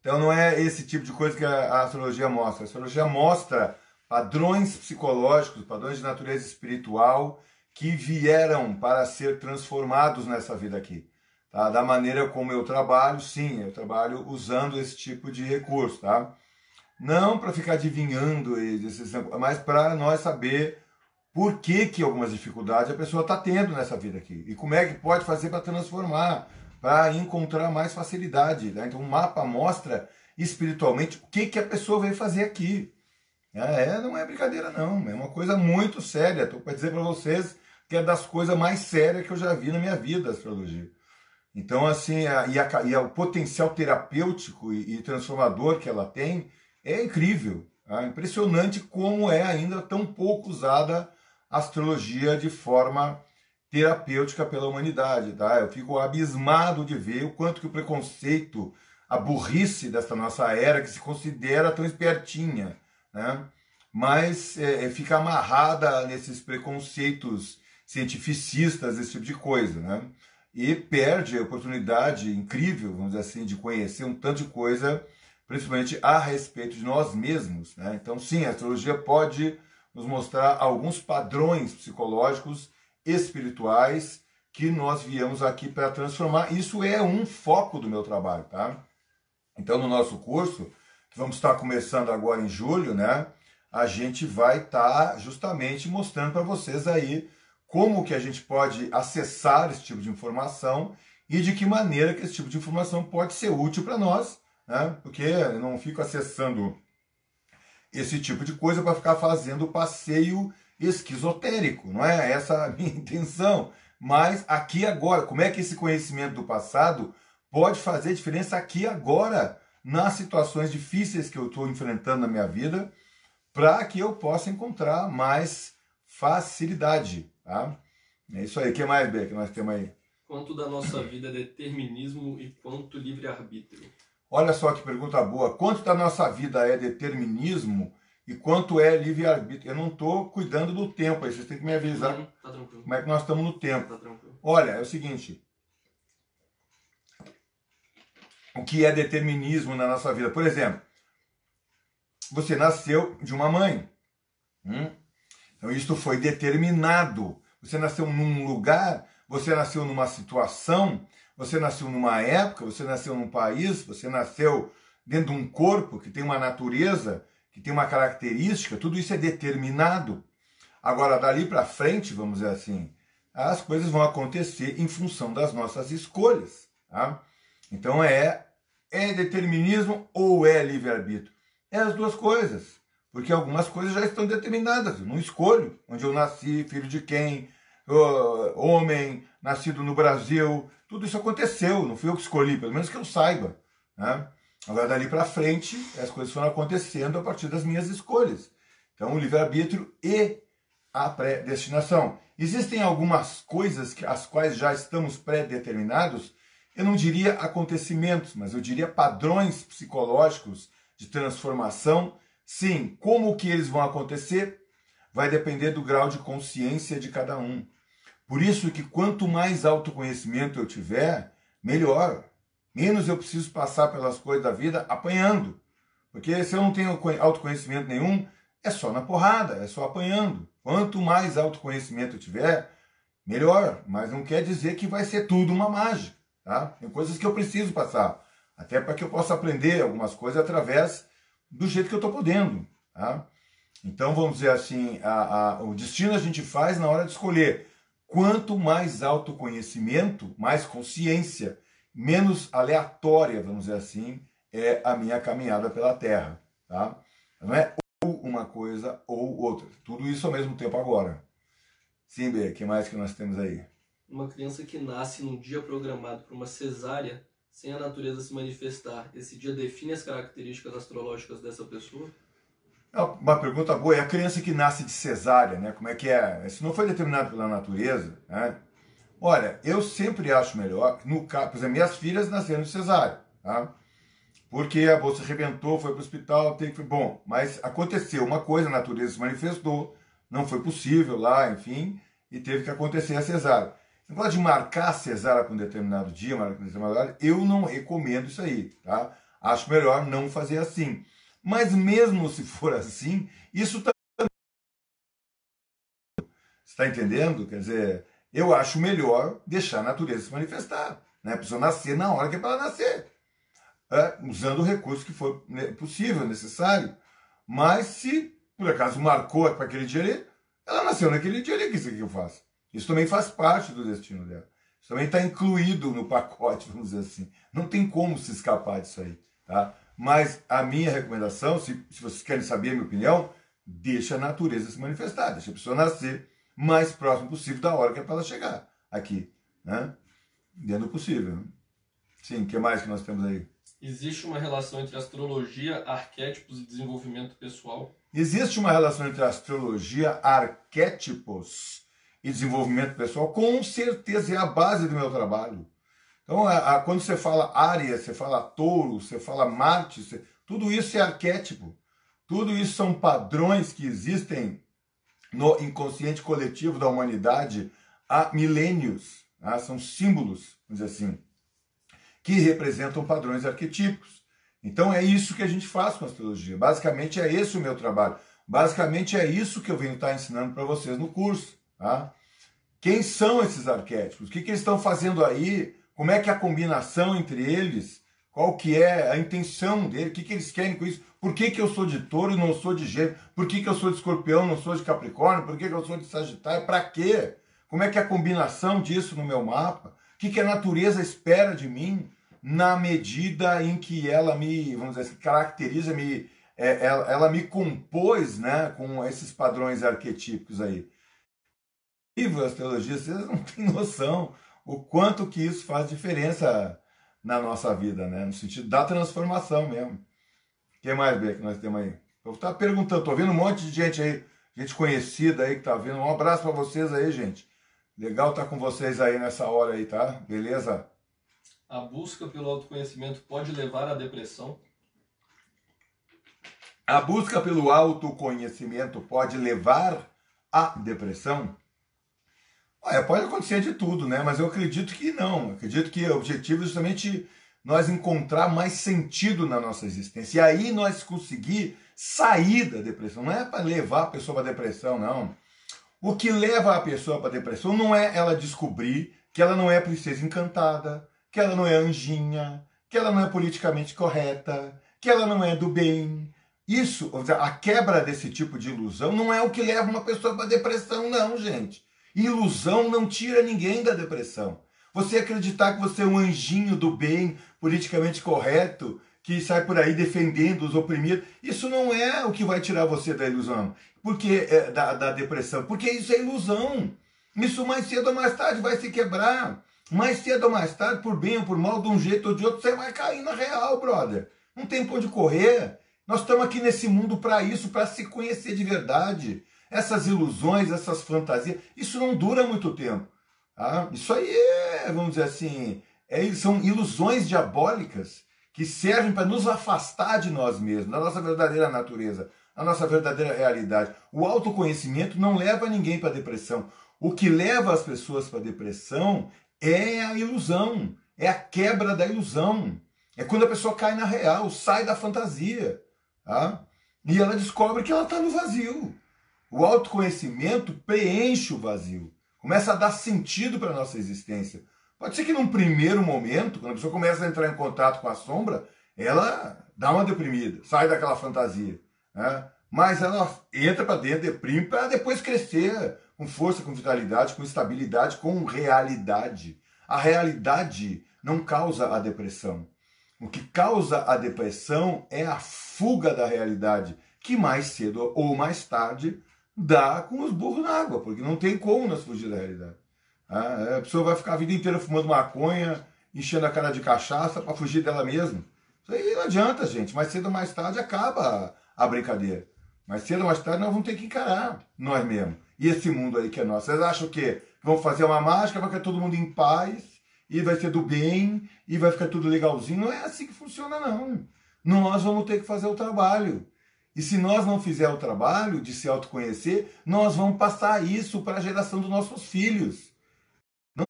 Então não é esse tipo de coisa que a, astrologia mostra. A astrologia mostra padrões psicológicos, padrões de natureza espiritual que vieram para ser transformados nessa vida aqui. Tá? Da maneira como eu trabalho, sim, eu trabalho usando esse tipo de recurso, tá? Não para ficar adivinhando, mas para nós saber por que, que algumas dificuldades a pessoa está tendo nessa vida aqui e como é que pode fazer para transformar, para encontrar mais facilidade. Né? Então, o mapa mostra espiritualmente o que, que a pessoa veio fazer aqui. É, não é brincadeira, não. É uma coisa muito séria. Estou para dizer para vocês que é das coisas mais sérias que eu já vi na minha vida, a astrologia. Então, assim, a, e, a, e a, o potencial terapêutico e, e, transformador que ela tem é incrível. É impressionante como é ainda tão pouco usada astrologia de forma terapêutica pela humanidade, tá? Eu fico abismado de ver o quanto que o preconceito, a burrice dessa nossa era que se considera tão espertinha, né? Mas é, é fica amarrada nesses preconceitos cientificistas, esse tipo de coisa, né? E perde a oportunidade incrível, vamos dizer assim, de conhecer um tanto de coisa, principalmente a respeito de nós mesmos, né? Então, sim, a astrologia pode nos mostrar alguns padrões psicológicos espirituais que nós viemos aqui para transformar. Isso é um foco do meu trabalho, tá? Então, no nosso curso, que vamos estar começando agora em julho, né? A gente vai estar justamente mostrando para vocês aí como que a gente pode acessar esse tipo de informação e de que maneira que esse tipo de informação pode ser útil para nós, né? Porque eu não fico acessando esse tipo de coisa para ficar fazendo passeio esquizotérico, não é essa a minha intenção. Mas aqui agora, como é que esse conhecimento do passado pode fazer diferença aqui agora, nas situações difíceis que eu estou enfrentando na minha vida, para que eu possa encontrar mais facilidade. Tá? É isso aí. O que mais, Bê, que nós temos aí?
Quanto da nossa vida é determinismo e quanto livre-arbítrio?
Olha só que pergunta boa. Quanto da nossa vida é determinismo e quanto é livre-arbítrio. Eu não estou cuidando do tempo aí, vocês têm que me avisar
Uhum, tá tranquilo.
como é que nós estamos no tempo.
Tá tranquilo.
Olha, é o seguinte. O que é determinismo na nossa vida? Por exemplo, você nasceu de uma mãe. Hum? Então, isto foi determinado. Você nasceu num lugar, você nasceu numa situação, você nasceu numa época, você nasceu num país, você nasceu dentro de um corpo que tem uma natureza que tem uma característica, tudo isso é determinado. Agora, dali para frente, vamos dizer assim, as coisas vão acontecer em função das nossas escolhas. Tá? Então, é, é determinismo ou é livre-arbítrio? É as duas coisas. Porque algumas coisas já estão determinadas. Eu não escolho onde eu nasci, filho de quem, homem, nascido no Brasil. Tudo isso aconteceu, não fui eu que escolhi, pelo menos que eu saiba. Né? Agora, dali para frente, as coisas foram acontecendo a partir das minhas escolhas. Então, o livre-arbítrio e a predestinação. Existem algumas coisas que, as quais já estamos pré-determinados, eu não diria acontecimentos, mas eu diria padrões psicológicos de transformação. Sim, como que eles vão acontecer vai depender do grau de consciência de cada um. Por isso que quanto mais autoconhecimento eu tiver, melhor menos eu preciso passar pelas coisas da vida apanhando. Porque se eu não tenho autoconhecimento nenhum, é só na porrada, é só apanhando. Quanto mais autoconhecimento eu tiver, melhor. Mas não quer dizer que vai ser tudo uma mágica. Tá? Tem coisas que eu preciso passar. Até para que eu possa aprender algumas coisas através do jeito que eu estou podendo. Tá? Então, vamos dizer assim, a, a, o destino a gente faz na hora de escolher. Quanto mais autoconhecimento, mais consciência menos aleatória, vamos dizer assim, é a minha caminhada pela Terra. Tá? Não é ou uma coisa ou outra. Tudo isso ao mesmo tempo agora. Sim, B, o que mais que nós temos aí?
Uma criança que nasce num dia programado por uma cesárea, sem a natureza se manifestar, esse dia define as características astrológicas dessa pessoa?
É uma pergunta boa. É a criança que nasce de cesárea, né? Como é que é? Isso não foi determinado pela natureza, né? Olha, eu sempre acho melhor, no caso, por exemplo, minhas filhas nasceram de cesárea, tá? Porque a bolsa arrebentou, foi para o hospital, que bom, mas aconteceu uma coisa, a natureza se manifestou, não foi possível lá, enfim, e teve que acontecer a cesárea. Negócio de marcar a cesárea com um determinado dia, marcar com determinado horário, eu não recomendo isso aí, tá? Acho melhor não fazer assim. Mas mesmo se for assim, isso também. Está entendendo? Quer dizer, eu acho melhor deixar a natureza se manifestar. Né? A pessoa nascer na hora que é para ela nascer. É, usando o recurso que for né, possível, necessário. Mas se por acaso marcou para aquele dia ali, ela nasceu naquele dia ali, que isso que eu faço. Isso também faz parte do destino dela. Isso também está incluído no pacote, vamos dizer assim. Não tem como se escapar disso aí. Tá? Mas a minha recomendação, se, se vocês querem saber a minha opinião, deixa a natureza se manifestar, deixa a pessoa nascer mais próximo possível da hora que é para ela chegar aqui, né? Dentro do possível. Sim, o que mais que nós temos aí?
Existe uma relação entre astrologia, arquétipos e desenvolvimento pessoal?
Existe uma relação entre astrologia, arquétipos e desenvolvimento pessoal? Com certeza, é a base do meu trabalho. Então, a, a, quando você fala área, você fala touro, você fala Marte, você, tudo isso é arquétipo. Tudo isso são padrões que existem no inconsciente coletivo da humanidade há milênios. Tá? São símbolos, vamos dizer assim, que representam padrões arquetípicos. Então é isso que a gente faz com a astrologia. Basicamente é esse o meu trabalho. Basicamente é isso que eu venho estar ensinando para vocês no curso. Tá? Quem são esses arquétipos? O que, que eles estão fazendo aí? Como é que é a combinação entre eles? Qual que é a intenção dele? O que, que eles querem com isso? Por que, que eu sou de touro e não sou de gêmeo? Por que, que eu sou de escorpião e não sou de capricórnio? Por que, que eu sou de sagitário? Para quê? Como é que é a combinação disso no meu mapa? O que, que a natureza espera de mim? na medida em que ela me, vamos dizer assim, caracteriza, me, é, ela, ela, me compôs né, com esses padrões arquetípicos aí. E as teologias, vocês não têm noção o quanto que isso faz diferença na nossa vida, né? no sentido da transformação mesmo. O que mais, Bê, que nós temos aí? Eu estou perguntando, estou vendo um monte de gente aí, gente conhecida aí que está vindo. Um abraço para vocês aí, gente. Legal estar tá com vocês aí nessa hora aí, tá? Beleza?
A busca pelo autoconhecimento pode levar à depressão?
A busca pelo autoconhecimento pode levar à depressão? Olha, pode acontecer de tudo, né? Mas eu acredito que não. Acredito que o objetivo é justamente nós encontrar mais sentido na nossa existência. E aí nós conseguir sair da depressão. Não é para levar a pessoa para a depressão, não. O que leva a pessoa para a depressão não é ela descobrir que ela não é princesa encantada, que ela não é anjinha, que ela não é politicamente correta, que ela não é do bem. Isso, a quebra desse tipo de ilusão não é o que leva uma pessoa para depressão, não, gente. Ilusão não tira ninguém da depressão. Você acreditar que você é um anjinho do bem, politicamente correto, que sai por aí defendendo os oprimidos, isso não é o que vai tirar você da ilusão, porque é, da, da depressão, porque isso é ilusão. Isso mais cedo ou mais tarde vai se quebrar. Mais cedo ou mais tarde, por bem ou por mal, de um jeito ou de outro, você vai cair na real, brother. Não tem por onde correr. Nós estamos aqui nesse mundo para isso, para se conhecer de verdade. Essas ilusões, essas fantasias, isso não dura muito tempo. Tá? Isso aí é, vamos dizer assim, é, são ilusões diabólicas que servem para nos afastar de nós mesmos, da nossa verdadeira natureza, da nossa verdadeira realidade. O autoconhecimento não leva ninguém para depressão. O que leva as pessoas para depressão é a ilusão, é a quebra da ilusão. É quando a pessoa cai na real, sai da fantasia. Tá? E ela descobre que ela está no vazio. O autoconhecimento preenche o vazio, começa a dar sentido para a nossa existência. Pode ser que num primeiro momento, quando a pessoa começa a entrar em contato com a sombra, ela dá uma deprimida, sai daquela fantasia. Né? Mas ela entra para dentro, deprime, para depois crescer, com força, com vitalidade, com estabilidade, com realidade. A realidade não causa a depressão. O que causa a depressão é a fuga da realidade, que mais cedo ou mais tarde dá com os burros na água, porque não tem como nós fugir da realidade. A pessoa vai ficar a vida inteira fumando maconha, enchendo a cara de cachaça para fugir dela mesma. Isso aí não adianta, gente. Mais cedo ou mais tarde acaba a brincadeira. Mais cedo ou mais tarde nós vamos ter que encarar nós mesmos. E esse mundo aí que é nosso? Vocês acham que vão fazer uma mágica, vai ficar todo mundo em paz, e vai ser do bem, e vai ficar tudo legalzinho? Não é assim que funciona, não. Nós vamos ter que fazer o trabalho. E se nós não fizer o trabalho de se autoconhecer, nós vamos passar isso para a geração dos nossos filhos. Não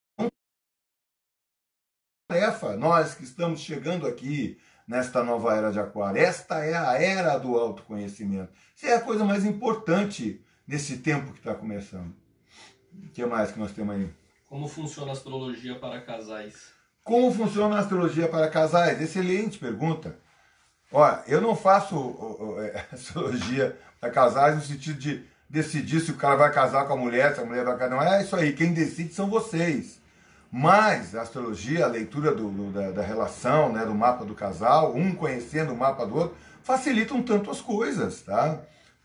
tarefa, nós que estamos chegando aqui nesta nova era de Aquário, esta é a era do autoconhecimento. Isso é a coisa mais importante nesse tempo que está começando. O que mais que nós temos aí?
Como funciona a astrologia para casais?
Como funciona a astrologia para casais? Excelente pergunta. Olha, eu não faço é, astrologia para casais no sentido de decidir se o cara vai casar com a mulher, se a mulher vai casar. Não é isso aí, quem decide são vocês. Mas a astrologia, a leitura do, do, da, da, relação, né, do mapa do casal, um conhecendo o mapa do outro, facilita um tanto as coisas, tá?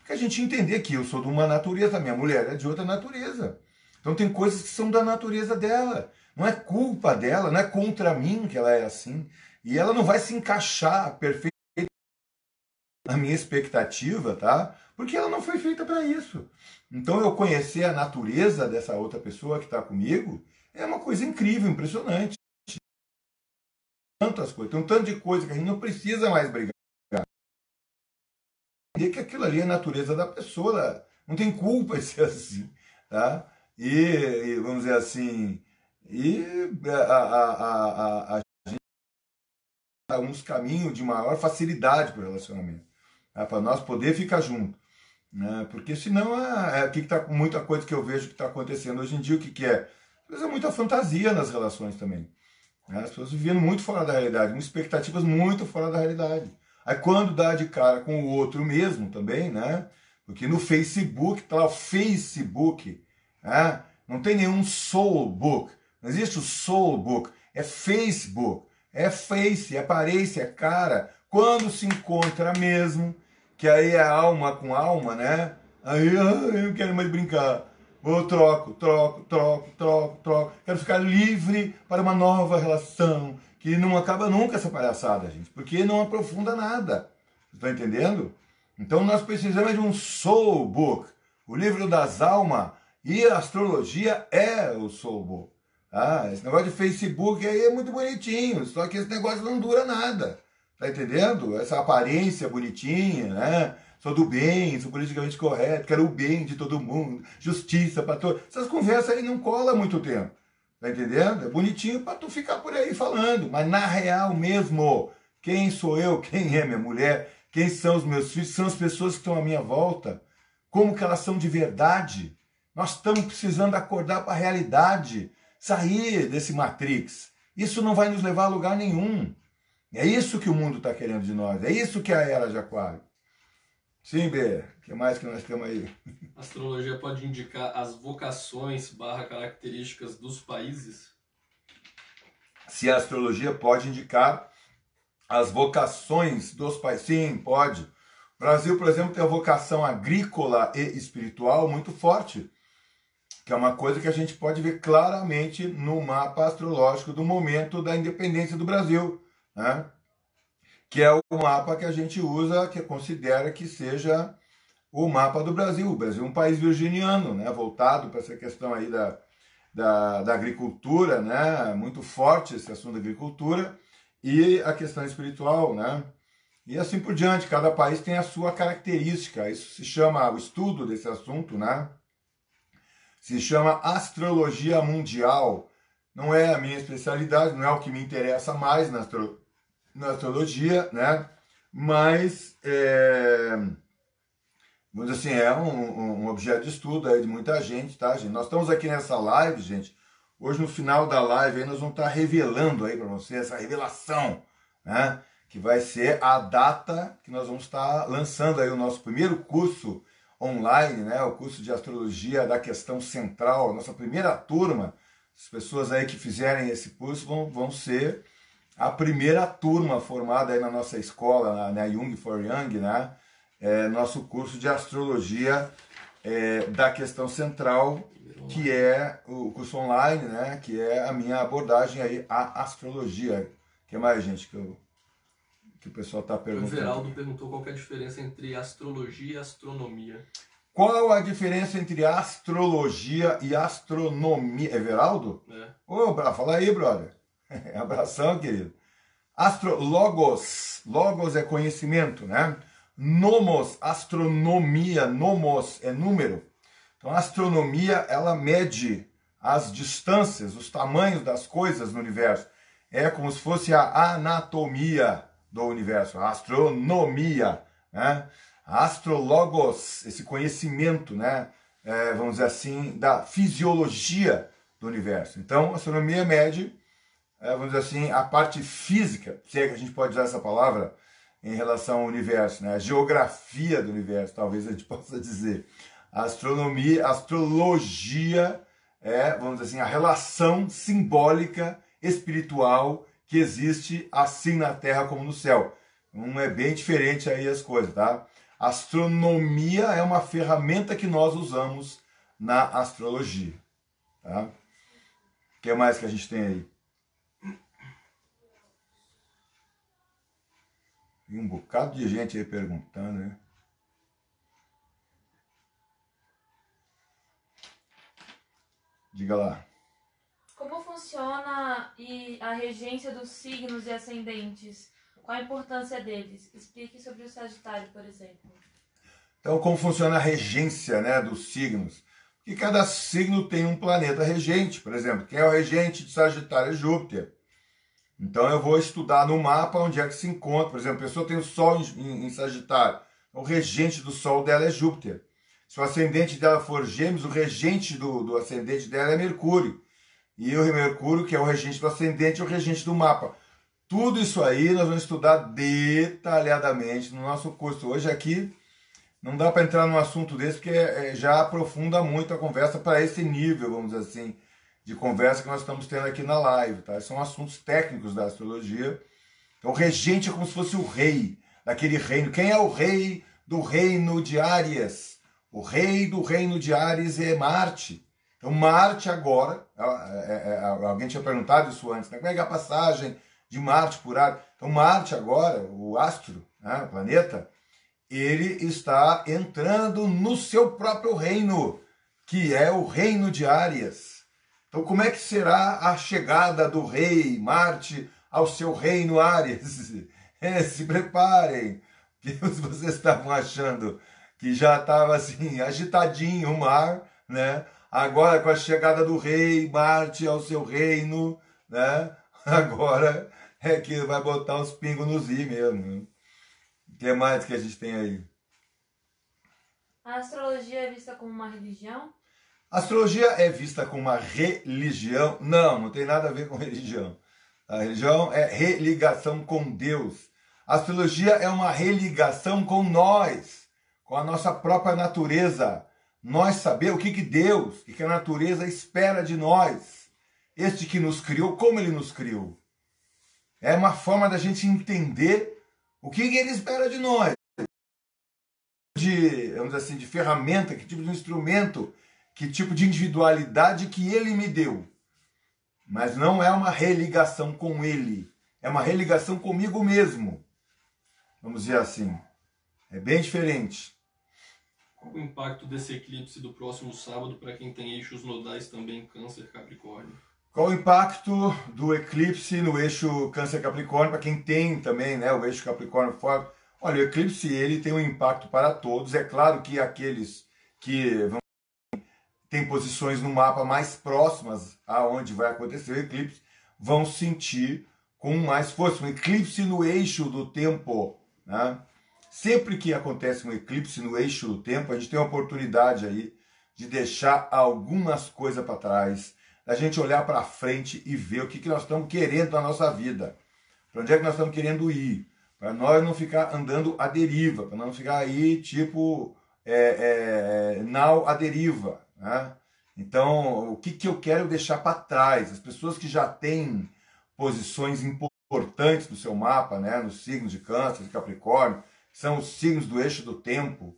que a gente entender que eu sou de uma natureza, minha mulher é de outra natureza. Então tem coisas que são da natureza dela. Não é culpa dela, não é contra mim que ela é assim. E ela não vai se encaixar perfeitamente na minha expectativa, tá? Porque ela não foi feita para isso. Então eu conhecer a natureza dessa outra pessoa que está comigo é uma coisa incrível, impressionante. Tantas coisas, tem um tanto de coisa que a gente não precisa mais brigar. Entender que aquilo ali é a natureza da pessoa, não tem culpa de ser assim, tá? E, e vamos dizer assim, e a, a, a, a, gente uns caminhos de maior facilidade para o relacionamento, né? para nós poder ficar junto. Né? Porque senão, é, é, que está com muita coisa que eu vejo que está acontecendo hoje em dia, o que, que é? Às é muita fantasia nas relações também. Né? As pessoas vivendo muito fora da realidade, com expectativas muito fora da realidade. Aí quando dá de cara com o outro mesmo também, né? Porque no Facebook, tá lá o Facebook, né? não tem nenhum soulbook, não existe o soulbook, é Facebook, é face, é aparência, é cara. Quando se encontra mesmo, que aí é alma com alma, né? Aí eu não quero mais brincar. Vou troco, troco, troco, troco, troco. Quero ficar livre para uma nova relação que não acaba nunca essa palhaçada, gente, porque não aprofunda nada. Está entendendo? Então nós precisamos de um soul book, o livro das almas e a astrologia é o soul book. Ah, esse negócio de Facebook aí é muito bonitinho, só que esse negócio não dura nada. Tá entendendo? Essa aparência bonitinha, né? Sou do bem, sou politicamente correto, quero o bem de todo mundo, justiça para todos. Essas conversas aí não colam muito tempo. Tá entendendo? É bonitinho para tu ficar por aí falando, mas na real mesmo, quem sou eu, quem é minha mulher, quem são os meus filhos, são as pessoas que estão à minha volta, como que elas são de verdade. Nós estamos precisando acordar para a realidade, sair desse Matrix. Isso não vai nos levar a lugar nenhum. É isso que o mundo está querendo de nós. É isso que é a era de aquário. Sim, B. O que mais que nós temos aí?
A astrologia pode indicar as vocações barra características dos países?
Se a astrologia pode indicar as vocações dos países. Sim, pode. O Brasil, por exemplo, tem a vocação agrícola e espiritual muito forte, que é uma coisa que a gente pode ver claramente no mapa astrológico do momento da independência do Brasil né? que é o mapa que a gente usa, que considera que seja o mapa do Brasil. O Brasil é um país virginiano, né? voltado para essa questão aí da, da, da, agricultura, né? muito forte esse assunto da agricultura, e a questão espiritual, né? E assim por diante, cada país tem a sua característica. Isso se chama, o estudo desse assunto, né? Se chama astrologia mundial. Não é a minha especialidade, não é o que me interessa mais na, astro, na astrologia, né? Mas, é, vamos dizer assim, é um, um, objeto de estudo aí de muita gente, tá, gente? Nós estamos aqui nessa live, gente. Hoje, no final da live, aí, nós vamos estar revelando aí para você essa revelação, né? Que vai ser a data que nós vamos estar lançando aí o nosso primeiro curso online, né? O curso de astrologia da questão central, nossa primeira turma. As pessoas aí que fizerem esse curso vão, vão ser a primeira turma formada aí na nossa escola, na, Jung for Young, né? É, nosso curso de astrologia é, da questão central, que é o curso online, né? Que é a minha abordagem aí à astrologia. Que mais, gente, que, eu, que o pessoal está perguntando?
O Veraldo perguntou qual é a diferença entre astrologia e astronomia.
Qual a diferença entre astrologia e astronomia? É Veraldo? É. Ô, fala aí, brother. Abração, querido. Astro, logos, logos é conhecimento, né? Nomos, astronomia, nomos é número. Então, a astronomia, ela mede as distâncias, os tamanhos das coisas no universo. É como se fosse a anatomia do universo, a astronomia, né? Astrologos, esse conhecimento, né? É, vamos dizer assim, da fisiologia do universo. Então, a astronomia mede é, vamos dizer assim, a parte física, se é que a gente pode usar essa palavra, em relação ao universo, né? a geografia do universo, talvez a gente possa dizer. A astronomia, a astrologia é, vamos dizer assim, a relação simbólica, espiritual que existe assim na Terra como no céu. Um é bem diferente aí as coisas, tá? Astronomia é uma ferramenta que nós usamos na astrologia, tá? O que mais que a gente tem aí? Tem um bocado de gente aí perguntando, né? Diga lá.
Como funciona a regência dos signos e ascendentes? Qual a importância deles? Explique sobre o Sagitário, por exemplo.
Então, como funciona a regência né, dos signos? Que cada signo tem um planeta regente, por exemplo. Quem é o regente de Sagitário é Júpiter. Então eu vou estudar no mapa onde é que se encontra. Por exemplo, a pessoa tem o Sol em, em Sagitário. O regente do Sol dela é Júpiter. Se o ascendente dela for Gêmeos, o regente do, do ascendente dela é Mercúrio. E o Mercúrio, que é o regente do ascendente, é o regente do mapa. Tudo isso aí nós vamos estudar detalhadamente no nosso curso. Hoje aqui não dá para entrar num assunto desse porque é, já aprofunda muito a conversa para esse nível, vamos dizer assim, de conversa que nós estamos tendo aqui na live. Tá? São assuntos técnicos da astrologia. Então, o regente é como se fosse o rei daquele reino. Quem é o rei do reino de Áries? O rei do reino de Áries é Marte. Então, Marte agora, é, é, é, alguém tinha perguntado isso antes, né? como é, é a passagem de Marte por Áries? Então, Marte agora, o astro, né? o planeta, ele está entrando no seu próprio reino, que é o reino de Áries. Então, como é que será a chegada do rei Marte ao seu reino Áries? É, se preparem, que vocês estavam achando que já estava assim, agitadinho o mar, né? Agora com a chegada do rei Marte ao seu reino, né? Agora é que vai botar os pingos nos i mesmo. O que mais que a gente tem aí?
A astrologia é vista como uma religião?
A astrologia é vista como uma religião? Não, não tem nada a ver com religião. A religião é religação com Deus. A astrologia é uma religação com nós, com a nossa própria natureza. Nós saber o que, que Deus, o que, que a natureza espera de nós. Este que nos criou, como ele nos criou. É uma forma da gente entender o que, ele espera de nós. De, vamos assim, de ferramenta, que tipo de instrumento que tipo de individualidade que ele me deu. Mas não é uma religação com ele, é uma religação comigo mesmo. Vamos dizer assim. É bem diferente.
Qual o impacto desse eclipse do próximo sábado para quem tem eixos nodais também Câncer Capricórnio?
Qual o impacto do eclipse no eixo Câncer Capricórnio para quem tem também, né, o eixo Capricórnio fora? Olha, o eclipse ele tem um impacto para todos. É claro que aqueles que vão tem posições no mapa mais próximas aonde vai acontecer o eclipse, vão sentir com mais força. Um eclipse no eixo do tempo. Né? Sempre que acontece um eclipse no eixo do tempo, a gente tem a oportunidade aí de deixar algumas coisas para trás, da gente olhar para frente e ver o que, que nós estamos querendo na nossa vida. Para onde é que nós estamos querendo ir? Para nós não ficar andando à deriva, para não ficar aí tipo é, é, é, nau à deriva. Né? Então, o que, que eu quero deixar para trás? As pessoas que já têm posições importantes no seu mapa, né? nos signos de Câncer, de Capricórnio, são os signos do eixo do tempo.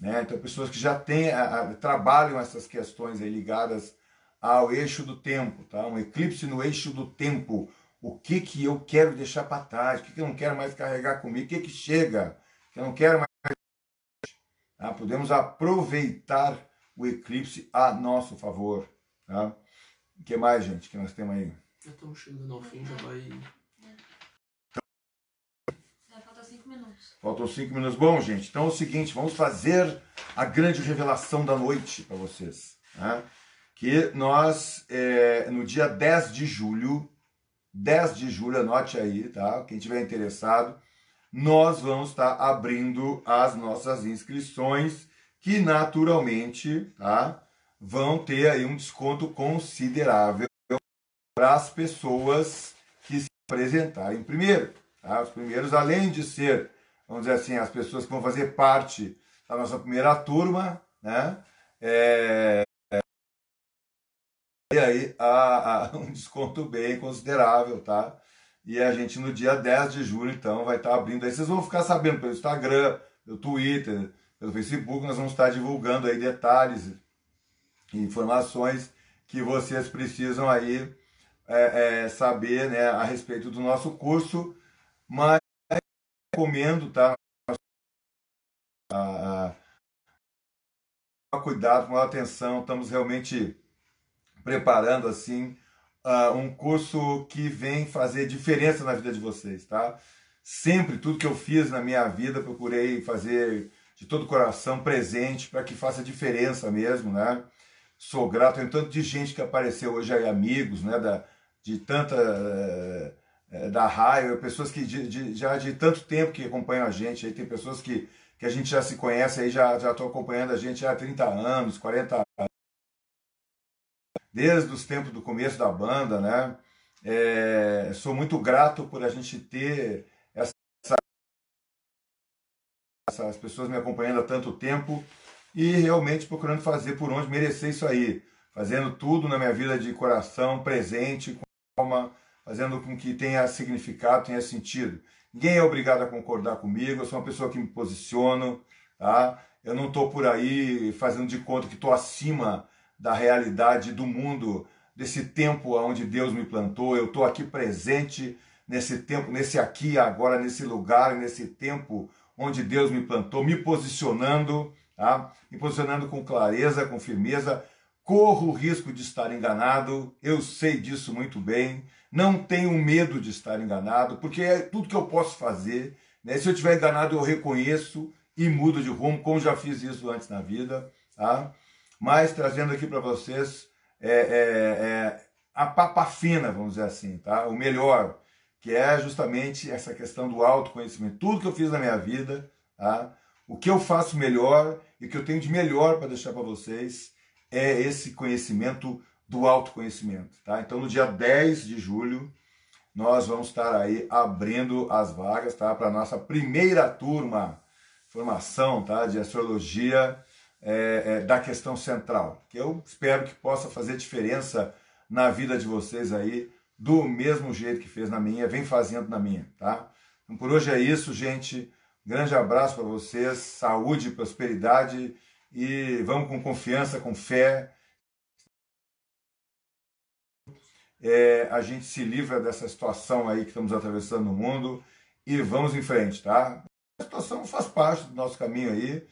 Né? Então, pessoas que já têm, a, a, trabalham essas questões ligadas ao eixo do tempo, tá? um eclipse no eixo do tempo. O que, que eu quero deixar para trás? O que, que eu não quero mais carregar comigo? O que, que chega? Que eu não quero mais. Tá? Podemos aproveitar o eclipse a nosso favor. Tá? O que mais, gente, que nós temos aí?
Já estamos chegando ao fim, já vai.
É, faltam cinco minutos.
Faltam cinco minutos. Bom, gente, então é o seguinte, vamos fazer a grande revelação da noite para vocês. Né? Que nós, é, no dia 10 de julho, 10 de julho, anote aí, tá? Quem tiver interessado, nós vamos estar abrindo as nossas inscrições que naturalmente tá, vão ter aí um desconto considerável para as pessoas que se apresentarem primeiro. Tá? Os primeiros, além de ser, vamos dizer assim, as pessoas que vão fazer parte da nossa primeira turma, né? É, e aí um desconto bem considerável, tá? E a gente no dia 10 de julho, então, vai estar abrindo aí. Vocês vão ficar sabendo pelo Instagram, pelo Twitter, pelo Facebook, nós vamos estar divulgando aí detalhes e informações que vocês precisam aí é, é, saber né, a respeito do nosso curso, mas recomendo, tá? A, a, cuidado, com atenção, estamos realmente preparando assim uh, um curso que vem fazer diferença na vida de vocês, tá? Sempre tudo que eu fiz na minha vida procurei fazer de todo o coração presente para que faça diferença mesmo, né? Sou grato em tanto de gente que apareceu hoje aí, amigos, né? Da, de tanta é, da raio, pessoas que de, de, já de tanto tempo que acompanham a gente, aí tem pessoas que, que a gente já se conhece, aí já estão acompanhando a gente há 30 anos, 40 anos, desde os tempos do começo da banda, né? É, sou muito grato por a gente ter essas pessoas me acompanhando há tanto tempo e realmente procurando fazer por onde merecer isso aí, fazendo tudo na minha vida de coração, presente, com alma, fazendo com que tenha significado, tenha sentido. Ninguém é obrigado a concordar comigo, eu sou uma pessoa que me posiciono, tá? Eu não estou por aí fazendo de conta que estou acima da realidade do mundo, desse tempo onde Deus me plantou, eu estou aqui presente nesse tempo, nesse aqui, agora, nesse lugar, nesse tempo onde Deus me plantou, me posicionando, tá? me posicionando com clareza, com firmeza. Corro o risco de estar enganado, eu sei disso muito bem. Não tenho medo de estar enganado, porque é tudo que eu posso fazer. Né? Se eu estiver enganado, eu reconheço e mudo de rumo, como já fiz isso antes na vida. Tá? Mas trazendo aqui para vocês é, é, é, a papa fina, vamos dizer assim, tá? o melhor que é justamente essa questão do autoconhecimento. Tudo que eu fiz na minha vida, tá? o que eu faço melhor e o que eu tenho de melhor para deixar para vocês é esse conhecimento do autoconhecimento. Tá? Então, no dia 10 de julho, nós vamos estar aí abrindo as vagas tá? para a nossa primeira turma, formação tá? de astrologia é, é, da questão central, que eu espero que possa fazer diferença na vida de vocês aí do mesmo jeito que fez na minha, vem fazendo na minha, tá? Então por hoje é isso, gente. Grande abraço para vocês, saúde, prosperidade e vamos com confiança, com fé. É, a gente se livra dessa situação aí que estamos atravessando no mundo e vamos em frente, tá? A situação faz parte do nosso caminho aí,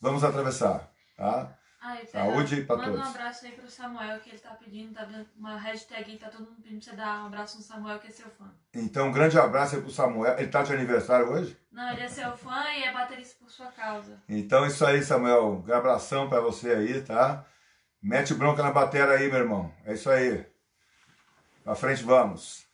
vamos atravessar, tá?
Ai, Saúde para todos. Manda um abraço aí pro Samuel que ele tá pedindo, tá vendo uma hashtag aí, tá todo mundo pedindo pra você dar um abraço no Samuel que é seu fã.
Então, um grande abraço aí pro Samuel. Ele tá de aniversário hoje?
Não, ele é seu fã e é baterista por sua causa.
Então, isso aí, Samuel. Um abração para você aí, tá? Mete bronca na bateria aí, meu irmão. É isso aí. Pra frente vamos.